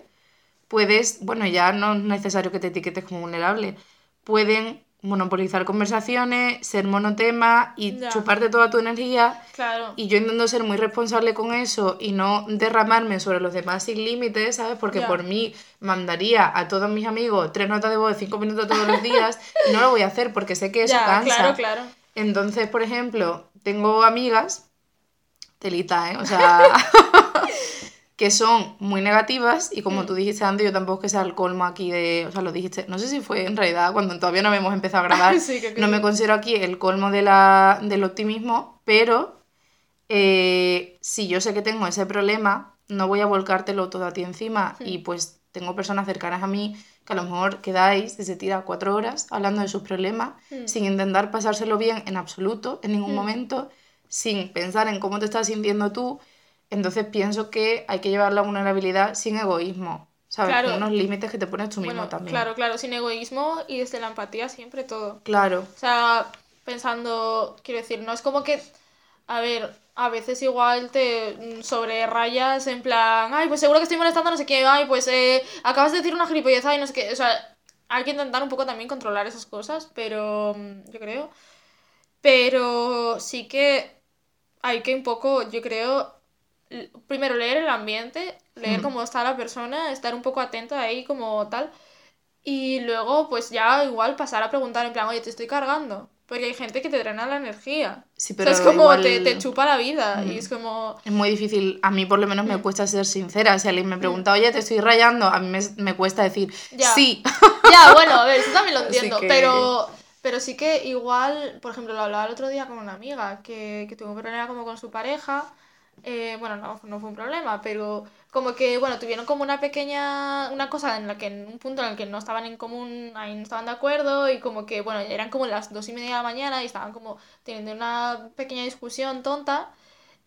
puedes, bueno, ya no es necesario que te etiquetes como vulnerable, pueden monopolizar conversaciones, ser monotema y chuparte toda tu energía. Claro. Y yo intento ser muy responsable con eso y no derramarme sobre los demás sin límites, ¿sabes? Porque por mí mandaría a todos mis amigos tres notas de voz de cinco minutos todos los días y no lo voy a hacer porque sé que eso cansa. Claro, claro. Entonces, por ejemplo, tengo amigas, telita, ¿eh? O sea, <laughs> que son muy negativas y como mm. tú dijiste antes, yo tampoco que sea el colmo aquí de, o sea, lo dijiste, no sé si fue en realidad cuando todavía no hemos empezado a grabar, <laughs> no me considero aquí el colmo de la, del optimismo, pero eh, si yo sé que tengo ese problema, no voy a volcártelo todo a ti encima y pues tengo personas cercanas a mí que a lo mejor quedáis desde tira cuatro horas hablando de sus problemas mm. sin intentar pasárselo bien en absoluto, en ningún momento, sin pensar en cómo te estás sintiendo tú entonces pienso que hay que llevar la vulnerabilidad sin egoísmo, ¿sabes? Con unos límites que te pones tú mismo también. Claro, claro, sin egoísmo y desde la empatía siempre todo. Claro. O sea, pensando, quiero decir, no es como que, a ver, a veces igual te sobre rayas en plan, ay, pues seguro que estoy molestando, no sé qué, ay, pues eh, acabas de decir una gilipollez, ay, no sé qué, o sea, hay que intentar un poco también controlar esas cosas, pero mm, yo creo. Pero sí que hay que un poco, yo creo, primero leer el ambiente, leer cómo está la persona, estar un poco atento ahí como tal. Y luego, pues ya igual pasar a preguntar en plan, oye, te estoy cargando. Porque hay gente que te drena la energía. Sí, pero es como te, te, chupa la vida. Y es como. Es muy difícil. A mí, por lo menos, me cuesta ser sincera. Si alguien me pregunta, oye, te estoy rayando, a mí me, me cuesta decir sí. Ya, bueno, a ver, eso también lo entiendo. Pero. Pero sí que igual, por ejemplo, lo hablaba el otro día con una amiga que, que tuvo un problema como con su pareja eh, bueno, no, no fue un problema, pero como que, bueno, tuvieron como una pequeña, una cosa en la que en un punto en el que no estaban en común, ahí no estaban de acuerdo y como que, bueno, eran como las dos y media de la mañana y estaban como teniendo una pequeña discusión tonta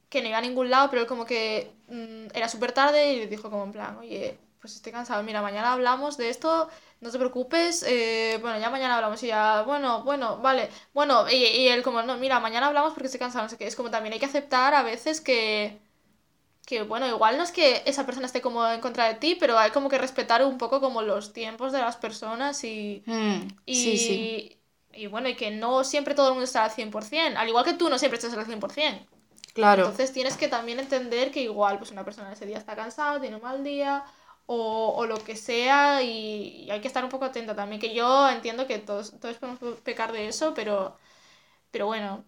que no iba a ningún lado, pero como que mm, era súper tarde y le dijo como en plan, oye, pues estoy cansado, mira, mañana hablamos de esto, no te preocupes, eh, bueno, ya mañana hablamos y ya, bueno, bueno, vale, bueno, y, y, él como, no, mira, mañana hablamos porque estoy cansado, no sé qué, es como también hay que aceptar a veces que, que, bueno, igual no es que esa persona esté como en contra de ti, pero hay como que respetar un poco como los tiempos de las personas y, mm, y, sí, sí. y bueno, y que no siempre todo el mundo está al 100%, al igual que tú no siempre estás al 100%. Claro. Entonces tienes que también entender que igual pues una persona ese día está cansada, tiene un mal día, o, o lo que sea y, hay que estar un poco atenta también, que yo entiendo que todos, todos podemos pecar de eso, pero, pero bueno,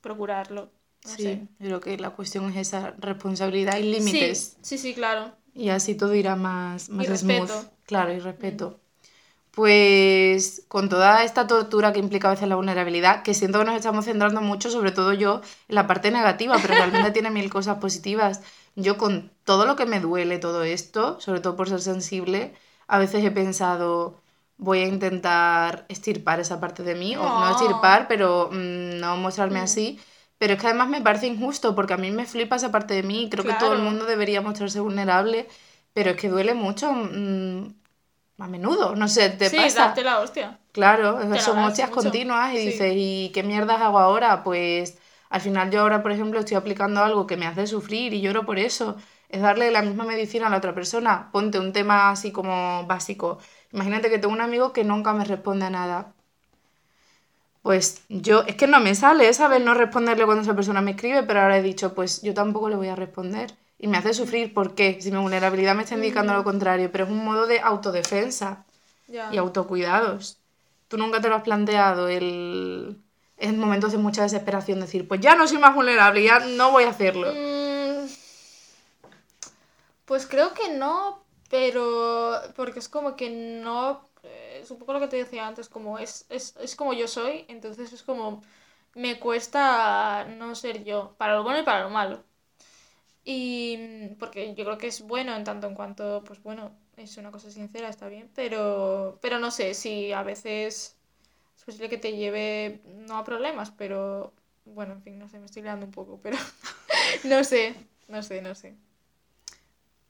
procurarlo. sí, creo que la cuestión es esa responsabilidad y límites. Sí, sí, claro. Y así todo irá más, más smooth. Claro, y respeto. Pues con toda esta tortura que implica a veces la vulnerabilidad, que siento que nos estamos centrando mucho, sobre todo yo, en la parte negativa, pero realmente <laughs> tiene mil cosas positivas yo con todo lo que me duele todo esto, sobre todo por ser sensible, a veces he pensado, voy a intentar estirpar esa parte de mí, o no estirpar, pero mm, no mostrarme mm. así. Pero es que además me parece injusto porque a mí me flipa esa parte de mí y creo que todo el mundo debería mostrarse vulnerable, pero es que duele mucho mm, a menudo, no sé, te sí, pasa. Darte la hostia. Claro, son hostias continuas y dices, ¿y qué mierdas hago ahora? Pues al final yo ahora, por ejemplo, estoy aplicando algo que me hace sufrir y lloro por eso. Es darle la misma medicina a la otra persona. Ponte un tema así como básico. Imagínate que tengo un amigo que nunca me responde a nada. Pues yo, es que no me sale, ¿sabes? No responderle cuando esa persona me escribe, pero ahora he dicho, pues yo tampoco le voy a responder. Y me hace sufrir, ¿por qué? Si mi vulnerabilidad me está indicando lo contrario, pero es un modo de autodefensa y autocuidados. ¿Tú nunca te lo has planteado el en momentos de mucha desesperación decir, pues ya no soy más vulnerable, ya no voy a hacerlo? Mm, pues creo que no, pero porque es como que no, eh, es un poco lo que te decía antes, como es, es, es como yo soy, entonces es como me cuesta no ser yo, para lo bueno y para lo malo. Y porque yo creo que es bueno en tanto en cuanto, pues bueno, es una cosa sincera, está bien, pero, pero no sé, si a veces es posible que te lleve, no a problemas, pero bueno, en fin, no sé, me estoy liando un poco, pero <laughs> no sé, no sé, no sé.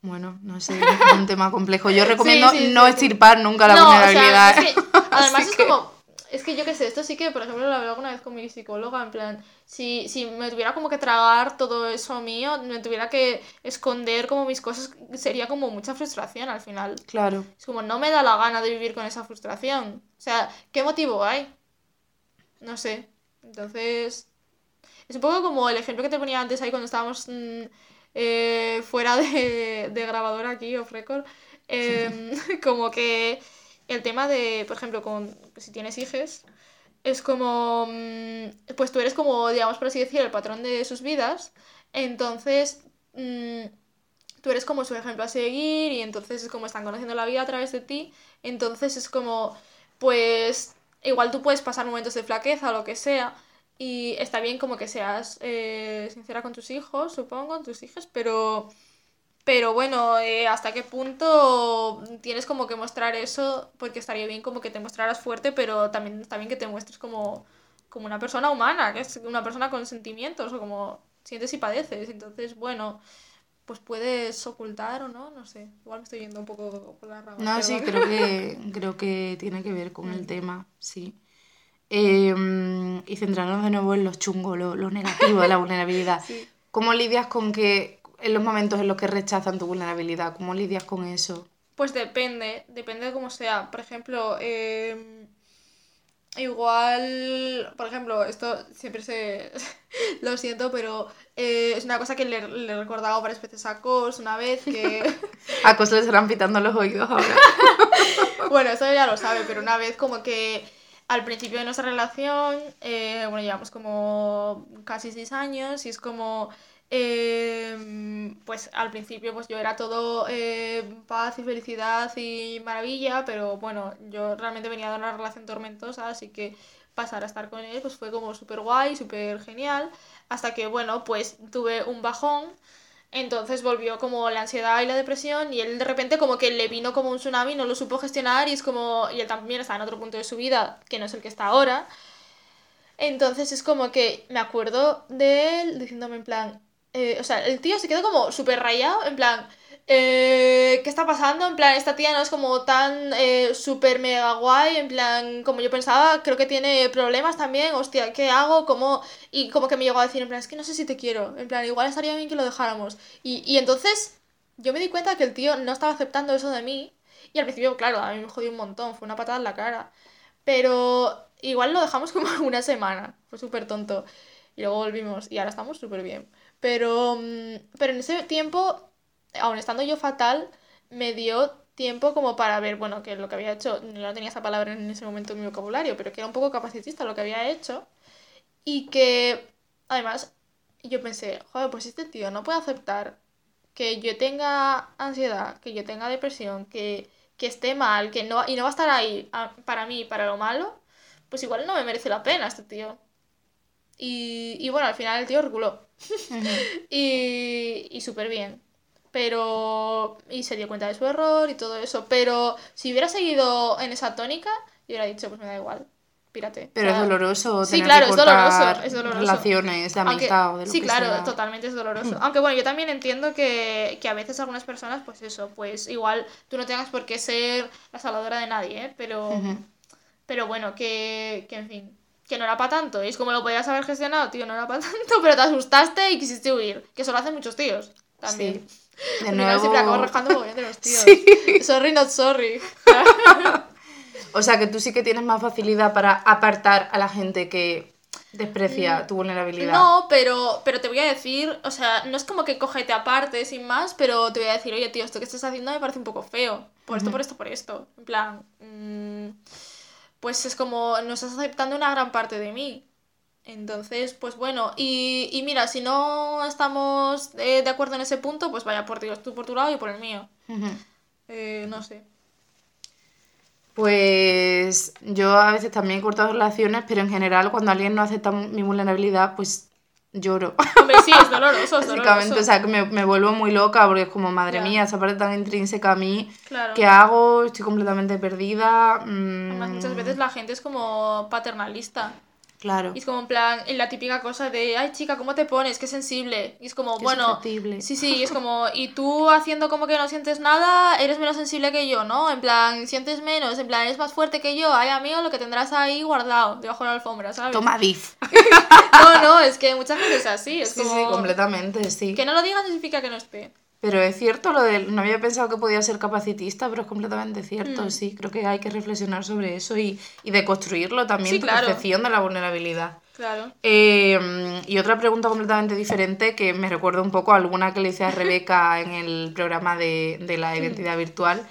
Bueno, no sé, es un tema complejo. Yo <laughs> recomiendo no extirpar nunca la vulnerabilidad. <laughs> además es como es que yo qué sé, esto sí que, por ejemplo, lo hablado alguna vez con mi psicóloga, en plan, si, si me tuviera como que tragar todo eso mío, me tuviera que esconder como mis cosas, sería como mucha frustración al final. Claro. Es como, no me da la gana de vivir con esa frustración. O sea, ¿qué motivo hay? No sé. Entonces, es un poco como el ejemplo que te ponía antes ahí cuando estábamos mm, eh, fuera de, de grabador aquí, off record. Em, <laughs> como que el tema de, por ejemplo, con si tienes hijos, es como, mm, pues tú eres como, digamos, por así decir, el patrón de sus vidas, entonces mm, tú eres como su ejemplo a seguir y entonces es como están conociendo la vida a través de ti, entonces es como, pues, igual tú puedes pasar momentos de flaqueza o lo que sea, y está bien como que seas eh, sincera con tus hijos, supongo, con tus hijas, pero pero bueno, eh, ¿hasta qué punto tienes como que mostrar eso? Porque estaría bien como que te mostraras fuerte, pero también está bien que te muestres como, como una persona humana, que es una persona con sentimientos, o como sientes y padeces. Entonces, bueno, pues puedes ocultar o no, no sé. Igual me estoy yendo un poco por la rama. No, sí, creo que, <laughs> creo que tiene que ver con el mm. tema, sí. Em, y centrarnos de nuevo en los chungos, lo, lo negativo de la vulnerabilidad. <laughs> ¿Cómo lidias con que en los momentos en los que rechazan tu vulnerabilidad? ¿Cómo lidias con eso? Pues depende, depende de cómo sea. Por ejemplo, em, igual, por ejemplo, esto siempre se... <laughs> lo siento, pero eh, es una cosa que le, le he recordado varias veces a Cos una vez que... <laughs> a Cos le estarán pitando los oídos ahora. <laughs> bueno, eso ya lo sabe, pero una vez como que al principio de nuestra relación, eh, bueno, llevamos como casi seis años y es como Em, pues al principio pues yo era todo eh, paz y felicidad y maravilla, pero bueno, yo realmente venía de una relación tormentosa, así que pasar a estar con él pues fue como súper guay, súper genial, hasta que bueno, pues tuve un bajón, entonces volvió como la ansiedad y la depresión y él de repente como que le vino como un tsunami, no lo supo gestionar y es como, y él también está en otro punto de su vida que no es el que está ahora. Entonces es como que me acuerdo de él diciéndome en plan, eh, o sea, el tío se quedó como súper rayado, en plan, eh, ¿qué está pasando? En plan, esta tía no es como tan eh, súper mega guay, en plan, como yo pensaba, creo que tiene problemas también, hostia, ¿qué hago? como Y como que me llegó a decir, en plan, es que no sé si te quiero, en plan, igual estaría bien que lo dejáramos. Y, y entonces yo me di cuenta que el tío no estaba aceptando eso de mí, y al principio, claro, a mí me jodió un montón, fue una patada en la cara. Pero igual lo dejamos <laughs> como una semana, fue súper tonto. Y luego volvimos, y ahora estamos súper bien. Pero, mm, pero en ese tiempo, aun estando yo fatal, me dio tiempo como para ver, bueno, que lo que había hecho, no tenía esa palabra en ese momento en mi vocabulario, pero que era un poco capacitista lo que había hecho. Y que, además, yo pensé, joder, pues este tío no puede aceptar que yo tenga ansiedad, que yo tenga depresión, que, que esté mal, que no, y no va a estar ahí ah, para mí, para lo malo, pues igual no me merece la pena este tío. Y, y bueno, al final el tío reculó. <laughs> y y súper bien. Pero. Y se dio cuenta de su error y todo eso. Pero si hubiera seguido en esa tónica, yo hubiera dicho, pues me da igual. Pírate. Pero es doloroso. Sí, claro, es doloroso, es doloroso. Relaciones de amistad o de lo Sí, claro, totalmente es doloroso. Aunque bueno, yo también entiendo que, que, a veces algunas personas, pues eso, pues igual tú no tengas por qué ser la salvadora de nadie, ¿eh? Pero. Pero bueno, que, que en fin que no era para tanto. Y es como lo podías haber gestionado, tío, no era para <laughs> tanto, pero te asustaste y quisiste huir. Que eso lo hacen muchos tíos también. Sí. <laughs> De nuevo... siempre acabo rajando de los <laughs> tíos. Sorry, not sorry. o sea que tú sí que tienes más facilidad para apartar a la gente que desprecia mm, tu vulnerabilidad. No, pero, pero te voy a decir, o sea, no es como que cogete aparte sin más, pero te voy a decir, oye, tío, esto que estás haciendo me parece un poco feo. Por esto, por esto, por esto. En plan. Mmm, pues es como no estás aceptando una gran parte de mí. Entonces, pues bueno, y, y mira, si no estamos eh, de acuerdo en ese punto, pues vaya por Dios, tú por tu lado y por el mío. Eh, no sé. Pues yo a veces también he cortado relaciones, pero en general cuando alguien no acepta mi vulnerabilidad, pues lloro. Hombre, sí, es doloroso, es <laughs> Básicamente, doloroso. o sea, que me, me vuelvo muy loca porque es como, madre mía, esa parte tan intrínseca a mí, Claro. ¿qué hago? Estoy completamente perdida. mm, Además, muchas veces la gente es como paternalista. Claro. Y es como en plan, en la típica cosa de, ay chica, ¿cómo te pones? Qué sensible. Y es como, Qué bueno, susceptible. sí, sí, y es como, y tú haciendo como que no sientes nada, eres menos sensible que yo, ¿no? En plan, sientes menos, en plan, eres más fuerte que yo, ay amigo, lo que tendrás ahí guardado, debajo de la alfombra, ¿sabes? Toma DIF. <laughs> No, no, es que mucha gente es así, es Sí, como... sí, completamente, sí. Que no lo digas no significa que no esté. Pero es cierto lo del. No había pensado que podía ser capacitista, pero es completamente cierto, Mm. sí. Creo que hay que reflexionar sobre eso y, y de construirlo también, Sí, tu claro. percepción de la vulnerabilidad. Claro. Eh, y otra pregunta completamente diferente que me recuerda un poco a alguna que le hice a Rebeca <laughs> en el programa de, de la identidad virtual,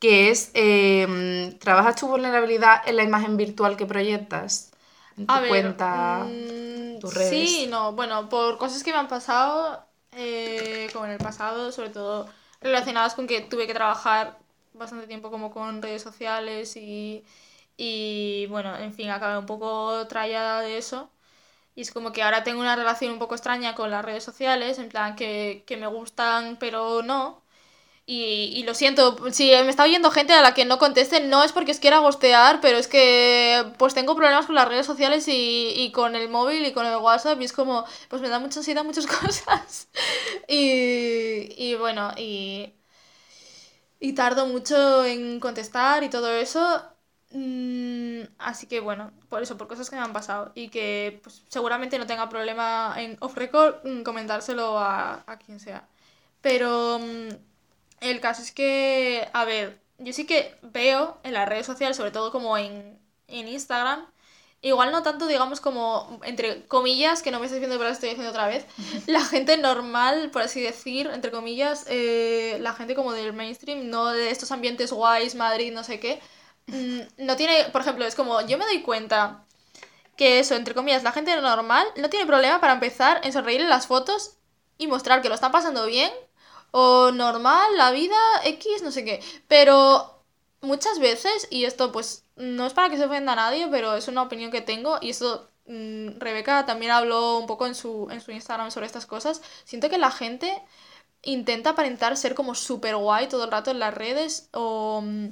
que es, eh, ¿trabajas tu vulnerabilidad en la imagen virtual que proyectas? En tu A ver, cuenta, mm, tus redes. Sí, no, bueno, por cosas que me han pasado, eh, como en el pasado, sobre todo relacionadas con que tuve que trabajar bastante tiempo como con redes sociales y, y bueno, en fin, acabé un poco trayada de eso. Y es como que ahora tengo una relación un poco extraña con las redes sociales, en plan que, que me gustan, pero no. Y, y lo siento, si me está oyendo gente a la que no conteste, no es porque os quiera gostear, pero es que pues tengo problemas con las redes sociales y, y con el móvil y con el WhatsApp y es como, pues me da mucha ansiedad muchas <laughs> cosas. Y, y bueno, y, y tardo mucho en contestar y todo eso. Mm, así que bueno, por eso, por cosas que me han pasado y que pues, seguramente no tenga problema en off record mm, comentárselo a, a quien sea. Pero mm, el caso es que, a ver, yo sí que veo en las redes sociales, sobre todo como en, en Instagram, igual no tanto, digamos, como, entre comillas, que no me estoy diciendo, pero lo estoy diciendo otra vez, la gente normal, por así decir, entre comillas, eh, la gente como del mainstream, no de estos ambientes guays, Madrid, no sé qué, mm, no tiene, por ejemplo, es como, yo me doy cuenta que eso, entre comillas, la gente normal no tiene problema para empezar en sonreír en las fotos y mostrar que lo están pasando bien o normal, la vida, X, no sé qué. Pero muchas veces, y esto pues no es para que se ofenda a nadie, pero es una opinión que tengo, y esto mm, Rebeca también habló un poco en su, en su Instagram sobre estas cosas, siento que la gente intenta aparentar ser como súper guay todo el rato en las redes, o, mm,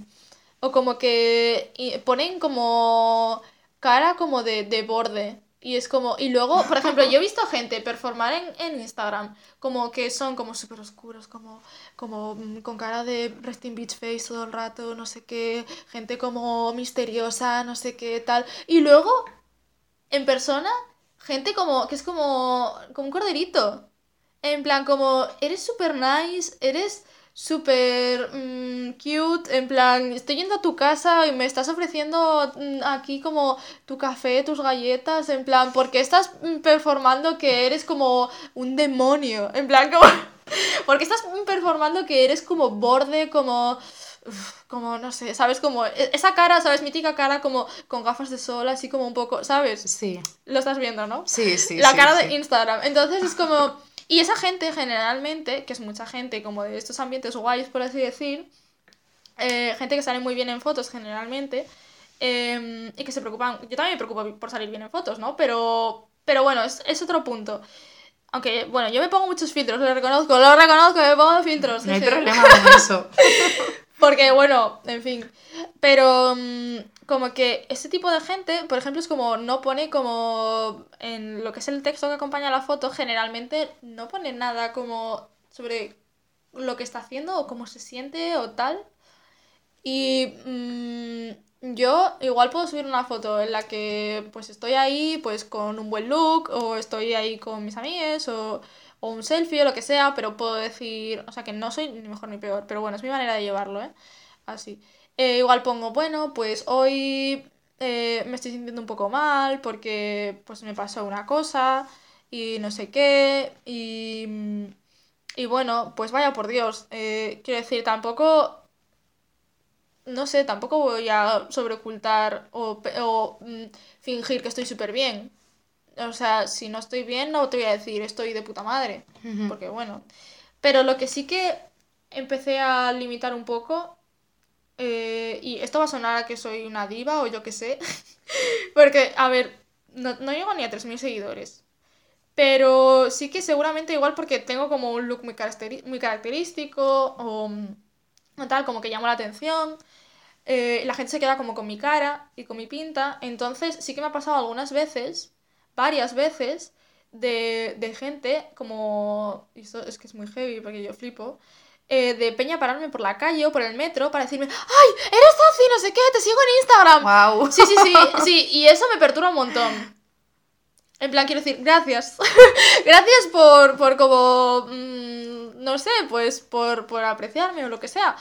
o como que ponen como cara como de, de borde. Y es como, y luego, por ejemplo, yo he visto gente performar en, en Instagram como que son como súper oscuros, como, como mm, con cara de resting beach face todo el rato, no sé qué, gente como misteriosa, no sé qué tal. Y luego, en persona, gente como, que es como, como un corderito. En plan, como, eres súper nice, eres súper mm, cute, en plan, estoy yendo a tu casa y me estás ofreciendo mm, aquí como tu café, tus galletas, en plan, porque estás mm, performando que eres como un demonio, en plan, como, <laughs> porque estás mm, performando que eres como borde, como... uf, Como, no sé, ¿sabes? Como e- esa cara, ¿sabes? Mítica cara como con gafas de sol, así como un poco, ¿sabes? Sí, Lo estás viendo, ¿no? sí, sí. la sí, cara sí. de Instagram. Entonces es como... Y esa gente generalmente, que es mucha gente como de estos ambientes guays, por así decir, eh, gente que sale muy bien en fotos generalmente, eh, y que se preocupan... Yo también me preocupo por salir bien en fotos, ¿no? Pero, pero bueno, es, es otro punto. Aunque, bueno, yo me pongo muchos filtros, lo reconozco, lo reconozco, me pongo filtros. No hay problema con eso. <laughs> Porque, bueno, en fin. Pero mm, como que este tipo de gente, por ejemplo, es como no pone como en lo que es el texto que acompaña la foto, generalmente no pone nada como sobre lo que está haciendo o cómo se siente o tal. Y mm, yo igual puedo subir una foto en la que pues estoy ahí pues con un buen look o estoy ahí con mis amigas o, o un selfie o lo que sea, pero puedo decir, o sea que no soy ni mejor ni peor, pero bueno, es mi manera de llevarlo, ¿eh? Así. Eh, igual pongo, bueno, pues hoy eh, me estoy sintiendo un poco mal porque pues me pasó una cosa y no sé qué y, mm, y bueno, pues vaya por Dios, eh, quiero decir, tampoco no sé, tampoco voy a sobreocultar o, o, mm, fingir que estoy súper bien. O sea, si no estoy bien, no te voy a decir estoy de puta madre. Porque bueno. Pero lo que sí que empecé a limitar un poco. eh, y esto va a sonar a que soy una diva o yo qué sé. <laughs> Porque, a ver, no, no llego ni a 3.000 seguidores. Pero sí que seguramente igual porque tengo como un look muy, muy característico o, o, tal, como que llamo la atención. Eh, la gente se queda como con mi cara y con mi pinta. Entonces sí que me ha pasado algunas veces, varias veces, de, de gente como... Y esto es que es muy heavy porque yo flipo. Eh, de peña pararme por la calle o por el metro para decirme, ¡ay! ¡Eres Azi! No sé qué, te sigo en Instagram. Wow. Sí, sí, sí, sí, y eso me perturba un montón. En plan, quiero decir, gracias. <laughs> gracias por, por como, mm, no sé, pues por, por apreciarme o lo que sea.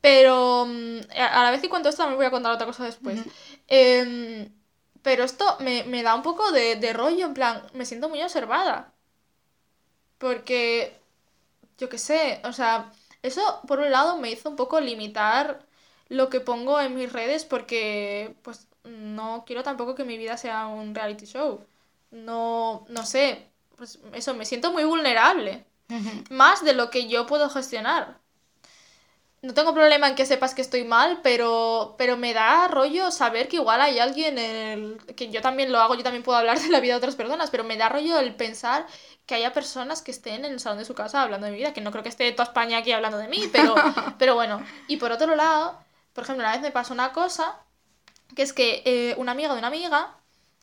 Pero mm, a la vez y cuanto esto también voy a contar otra cosa después. Em, pero esto me, me, da un poco de, de rollo, en plan, me siento muy observada. Porque, yo qué sé, o sea, eso por un lado me hizo un poco limitar lo que pongo en mis redes porque pues no quiero tampoco que mi vida sea un reality show. No, no sé, pues eso, me siento muy vulnerable. Más de lo que yo puedo gestionar. No tengo problema en que sepas que estoy mal, pero, pero me da rollo saber que igual hay alguien el, que yo también lo hago, yo también puedo hablar de la vida de otras personas, pero me da rollo el pensar que haya personas que estén en el salón de su casa hablando de mi vida, que no creo que esté toda España aquí hablando de mí, pero, <laughs> pero bueno. Y por otro lado, por ejemplo, una vez me pasó una cosa, que es que eh, una amiga de una amiga,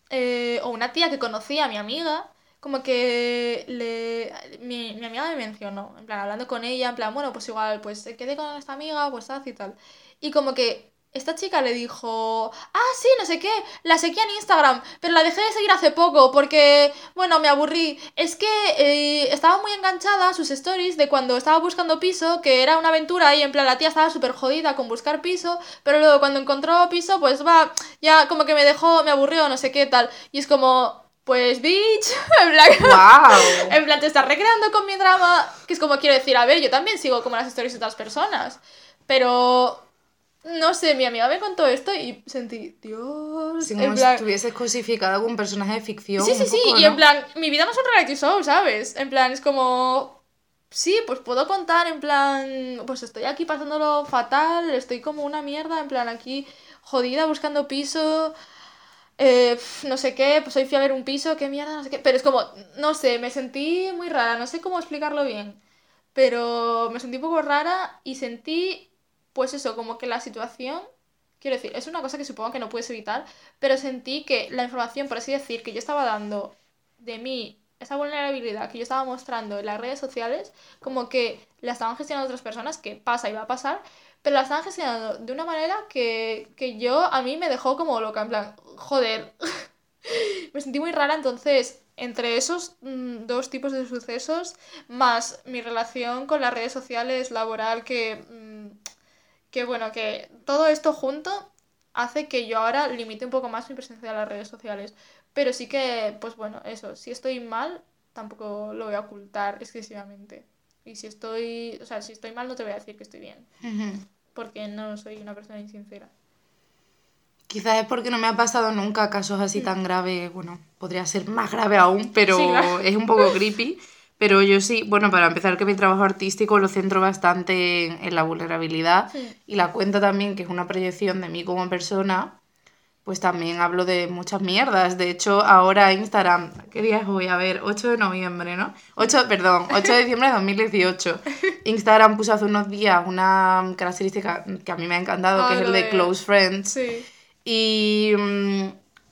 eh, o una tía que conocía a mi amiga, como que le, mi, mi amiga me mencionó, en plan, hablando con ella, en plan, bueno, pues igual, pues quedé con esta amiga, pues haz y tal. Y como que esta chica le dijo, ah, sí, no sé qué, la seguía en Instagram, pero la dejé de seguir hace poco porque, bueno, me aburrí. Es que eh, estaba muy enganchada a sus stories de cuando estaba buscando piso, que era una aventura y en plan la tía estaba súper jodida con buscar piso, pero luego cuando encontró piso, pues va, ya como que me dejó, me aburrió, no sé qué tal. Y es como, pues bitch, <laughs> en plan, wow. <laughs> en plan te estás recreando con mi drama, que es como quiero decir, a ver, yo también sigo como las stories de otras personas, pero no sé, mi amiga me contó esto y sentí, Dios. Si como si estuvieses cosificado con un personaje de ficción. Sí, sí, sí, y en plan, mi vida no es un reality show, ¿sabes? En plan, es como. Sí, pues puedo contar, en plan. Pues estoy aquí pasándolo fatal, estoy como una mierda, en plan, aquí jodida buscando piso. Eh, no sé qué, pues hoy fui a ver un piso, qué mierda, no sé qué. Pero es como, no sé, me sentí muy rara, no sé cómo explicarlo bien. Pero me sentí un poco rara y sentí pues eso, como que la situación, quiero decir, es una cosa que supongo que no puedes evitar, pero sentí que la información, por así decir, que yo estaba dando de mí, esa vulnerabilidad que yo estaba mostrando en las redes sociales, como que la estaban gestionando otras personas, que pasa y va a pasar, pero la estaban gestionando de una manera que, que yo, a mí me dejó como loca, en plan, joder, <laughs> me sentí muy rara, entonces entre esos mm, dos tipos de sucesos, más mi relación con las redes sociales, laboral, que mm, que bueno, que todo esto junto hace que yo ahora limite un poco más mi presencia en las redes sociales. Pero sí que, pues bueno, eso, si estoy mal, tampoco lo voy a ocultar excesivamente. Y si estoy, o sea, si estoy mal no te voy a decir que estoy bien. Porque no soy una persona insincera. Quizás es porque no me ha pasado nunca casos así tan mm. graves. Bueno, podría ser más grave aún, pero es un poco creepy. Pero yo sí, bueno, para empezar que mi trabajo artístico lo centro bastante en, la vulnerabilidad y la cuenta también, que es una proyección de mí como persona, pues también hablo de muchas mierdas. De hecho, ahora Instagram, ¿qué día es hoy? A ver, 8 de noviembre, ¿no? 8, perdón, 8 de diciembre de 2018. <laughs> Instagram puso hace unos días una característica que a mí me ha encantado, que es el de Close Friends. Sí. Y mm,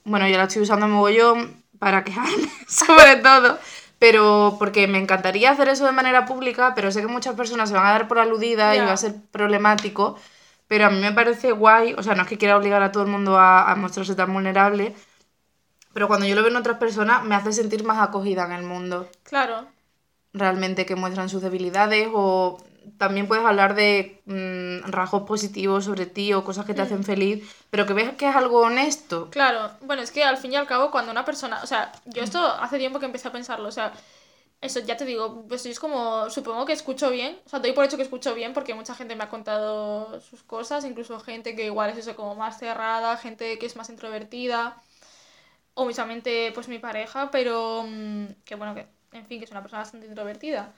bueno, yo la estoy usando mogollón para quejarme, <laughs> sobre todo pero porque me encantaría hacer eso de manera pública, pero sé que muchas personas se van a dar por aludida y va a ser problemático, pero a mí me parece guay, o sea, no es que quiera obligar a todo el mundo a, a mostrarse tan vulnerable, pero cuando yo lo veo en otras personas me hace sentir más acogida en el mundo. Claro. Realmente que muestran sus debilidades o también puedes hablar de mm, rasgos positivos sobre ti o cosas que te hacen mm. feliz, pero que ves que es algo honesto. Claro, bueno, es que al fin y al cabo cuando una persona, o sea, yo esto hace tiempo que empecé a pensarlo, o sea, eso ya te digo, pues es como, supongo que escucho bien, o sea, doy por hecho que escucho bien porque mucha gente me ha contado sus cosas, incluso gente que igual es eso como más cerrada, gente que es más introvertida, o mismamente pues mi pareja, pero mm, que bueno, que en fin, que es una persona bastante introvertida.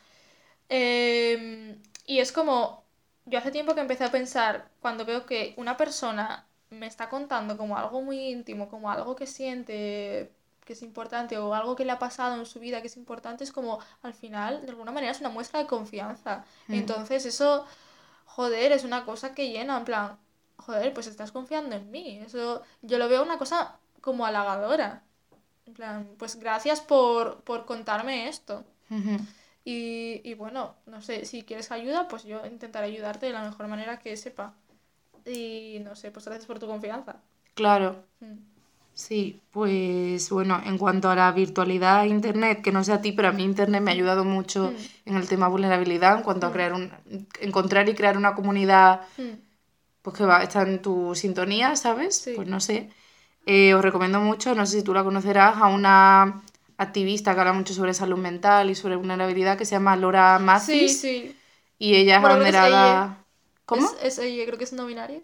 Eh, y es como, yo hace tiempo que empecé a pensar, cuando veo que una persona me está contando como algo muy íntimo, como algo que siente que es importante o algo que le ha pasado en su vida que es importante, es como al final, de alguna manera, es una muestra de confianza. Mm. Entonces eso, joder, es una cosa que llena, en plan, joder, pues estás confiando en mí. Eso yo lo veo una cosa como halagadora. En plan, pues gracias por, por contarme esto. Ujú. Y, y bueno, no sé, si quieres ayuda, pues yo intentaré ayudarte de la mejor manera que sepa. Y no sé, pues gracias por tu confianza. Claro. Mm. Sí, pues bueno, en cuanto a la virtualidad e internet, que no sé a ti, pero a mí internet me ha ayudado mucho Mm. en el tema vulnerabilidad, en cuanto a Mm. crear un, encontrar y crear una comunidad Mm. pues que va, está en tu sintonía, ¿sabes? Sí. Pues no sé. Eh, os recomiendo mucho, no sé si tú la conocerás, a una activista que habla mucho sobre salud mental y sobre vulnerabilidad que se llama Laura Sí, Mathis sí. y ella es Bueno, que es abanderada... ¿Cómo? Es, es creo que es no binaria.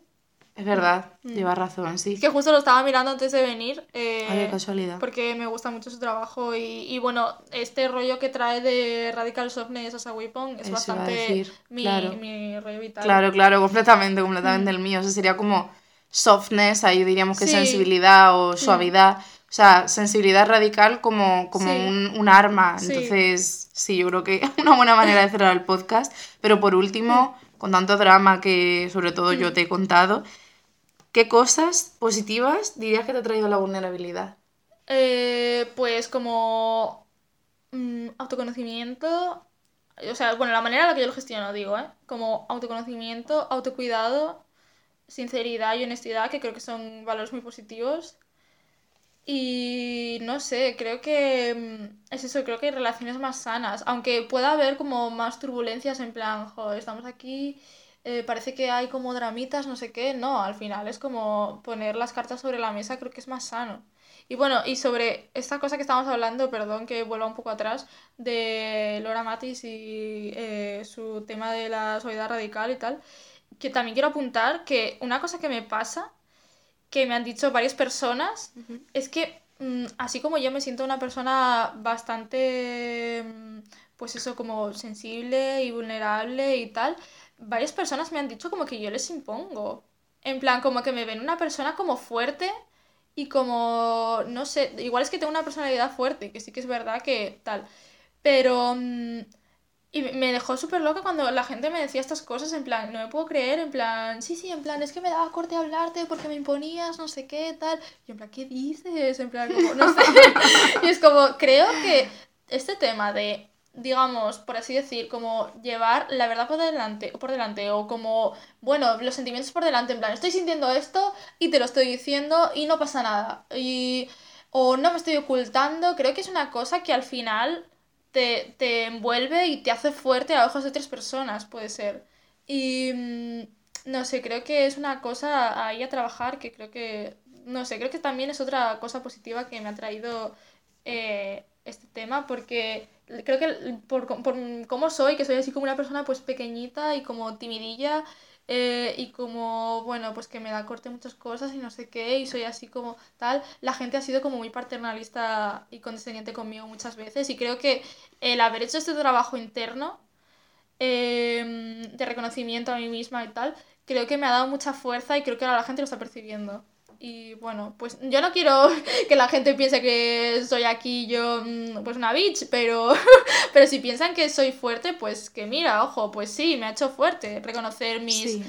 Es verdad, Mm. lleva razón, sí. Que justo lo estaba mirando antes de venir. eh, Ay, qué casualidad. porque me gusta mucho su trabajo y, y bueno, este rollo que trae de Radical Softness as a Weapon es Eso bastante mi, claro. mi rollo vital. Claro, claro, completamente, completamente Mm. el mío. Eso sería como softness, ahí diríamos que Sí. sensibilidad o suavidad. O sea, sensibilidad radical como, como Sí. un, un arma. Sí. Entonces, sí, yo creo que es <laughs> una buena manera de cerrar el podcast. Pero por último, con tanto drama que sobre todo yo te he contado, ¿qué cosas positivas dirías que te ha traído la vulnerabilidad? Eh, pues como mm, autoconocimiento, o sea, bueno, la manera en la que yo lo gestiono, digo, ¿eh? Como autoconocimiento, autocuidado, sinceridad y honestidad, que creo que son valores muy positivos. Y no sé, creo que mm, es eso, creo que hay relaciones más sanas, aunque pueda haber como más turbulencias en plan, joder, estamos aquí, eh, parece que hay como dramitas, no sé qué, no, al final es como poner las cartas sobre la mesa, creo que es más sano. Y bueno, y sobre esta cosa que estábamos hablando, perdón que vuelva un poco atrás, de Laura Matis y eh, su tema de la suavidad radical y tal, que también quiero apuntar que una cosa que me pasa, que me han dicho varias personas, es que mm, así como yo me siento una persona bastante, mm, pues eso, como sensible y vulnerable y tal, varias personas me han dicho como que yo les impongo. En plan, como que me ven una persona como fuerte y como, no sé, igual es que tengo una personalidad fuerte, que sí que es verdad que tal. Pero... mm, y me- dejó súper loca cuando la gente me decía estas cosas, en plan, no me puedo creer, en plan, sí, sí, en plan, es que me daba corte hablarte porque me imponías, no sé qué, tal. Y en plan, ¿qué dices? En plan, como, no sé. <laughs> Y es como, creo que este tema de, digamos, por así decir, como llevar la verdad por delante, por delante, o como, bueno, los sentimientos por delante, en plan, estoy sintiendo esto y te lo estoy diciendo y no pasa nada. Y, o no me estoy ocultando, creo que es una cosa que al final te, te envuelve y te hace fuerte a ojos de otras personas, puede ser. Y mm, no sé, creo que es una cosa ahí a trabajar que creo que, no sé, creo que también es otra cosa positiva que me ha traído eh, este tema porque creo que por, por cómo soy, que soy así como una persona pues pequeñita y como timidilla eh, y como, bueno, pues que me da corte muchas cosas y no sé qué, y soy así como tal, la gente ha sido como muy paternalista y condescendiente conmigo muchas veces y creo que el haber hecho este trabajo interno eh, de reconocimiento a mí misma y tal, creo que me ha dado mucha fuerza y creo que ahora la gente lo está percibiendo. Y bueno, pues yo no quiero <laughs> que la gente piense que soy aquí yo, mm, pues una bitch, pero, <laughs> pero si piensan que soy fuerte, pues que mira, ojo, pues sí, me ha hecho fuerte reconocer mis, Sí.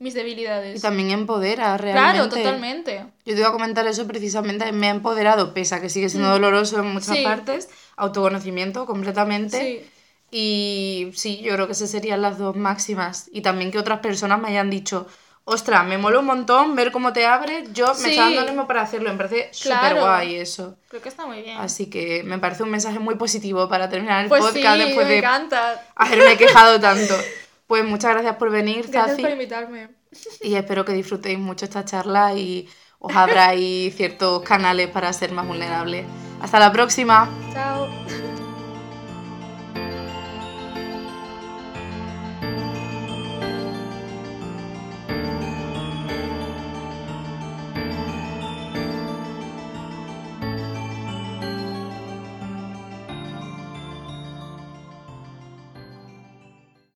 mis Y debilidades. también empodera realmente. Claro, totalmente. Yo te iba a comentar eso precisamente, me ha empoderado, pese a que sigue siendo doloroso en muchas Mm. Sí. partes, autoconocimiento completamente. Sí. Y sí, yo creo que esas serían las dos máximas. Y también que otras personas me hayan dicho, ostras, me mola un montón ver cómo te abres, yo me Sí. está dando ánimo para hacerlo, me parece Claro. súper guay eso. Creo que está muy bien. Así que me parece un mensaje muy positivo para terminar el pues podcast sí, después me de encanta. haberme quejado tanto. <laughs> Pues muchas gracias por venir, Gracias Zazi, por invitarme. y espero que disfrutéis mucho esta charla y os abráis ciertos canales para ser más vulnerables. Hasta la próxima. Chao.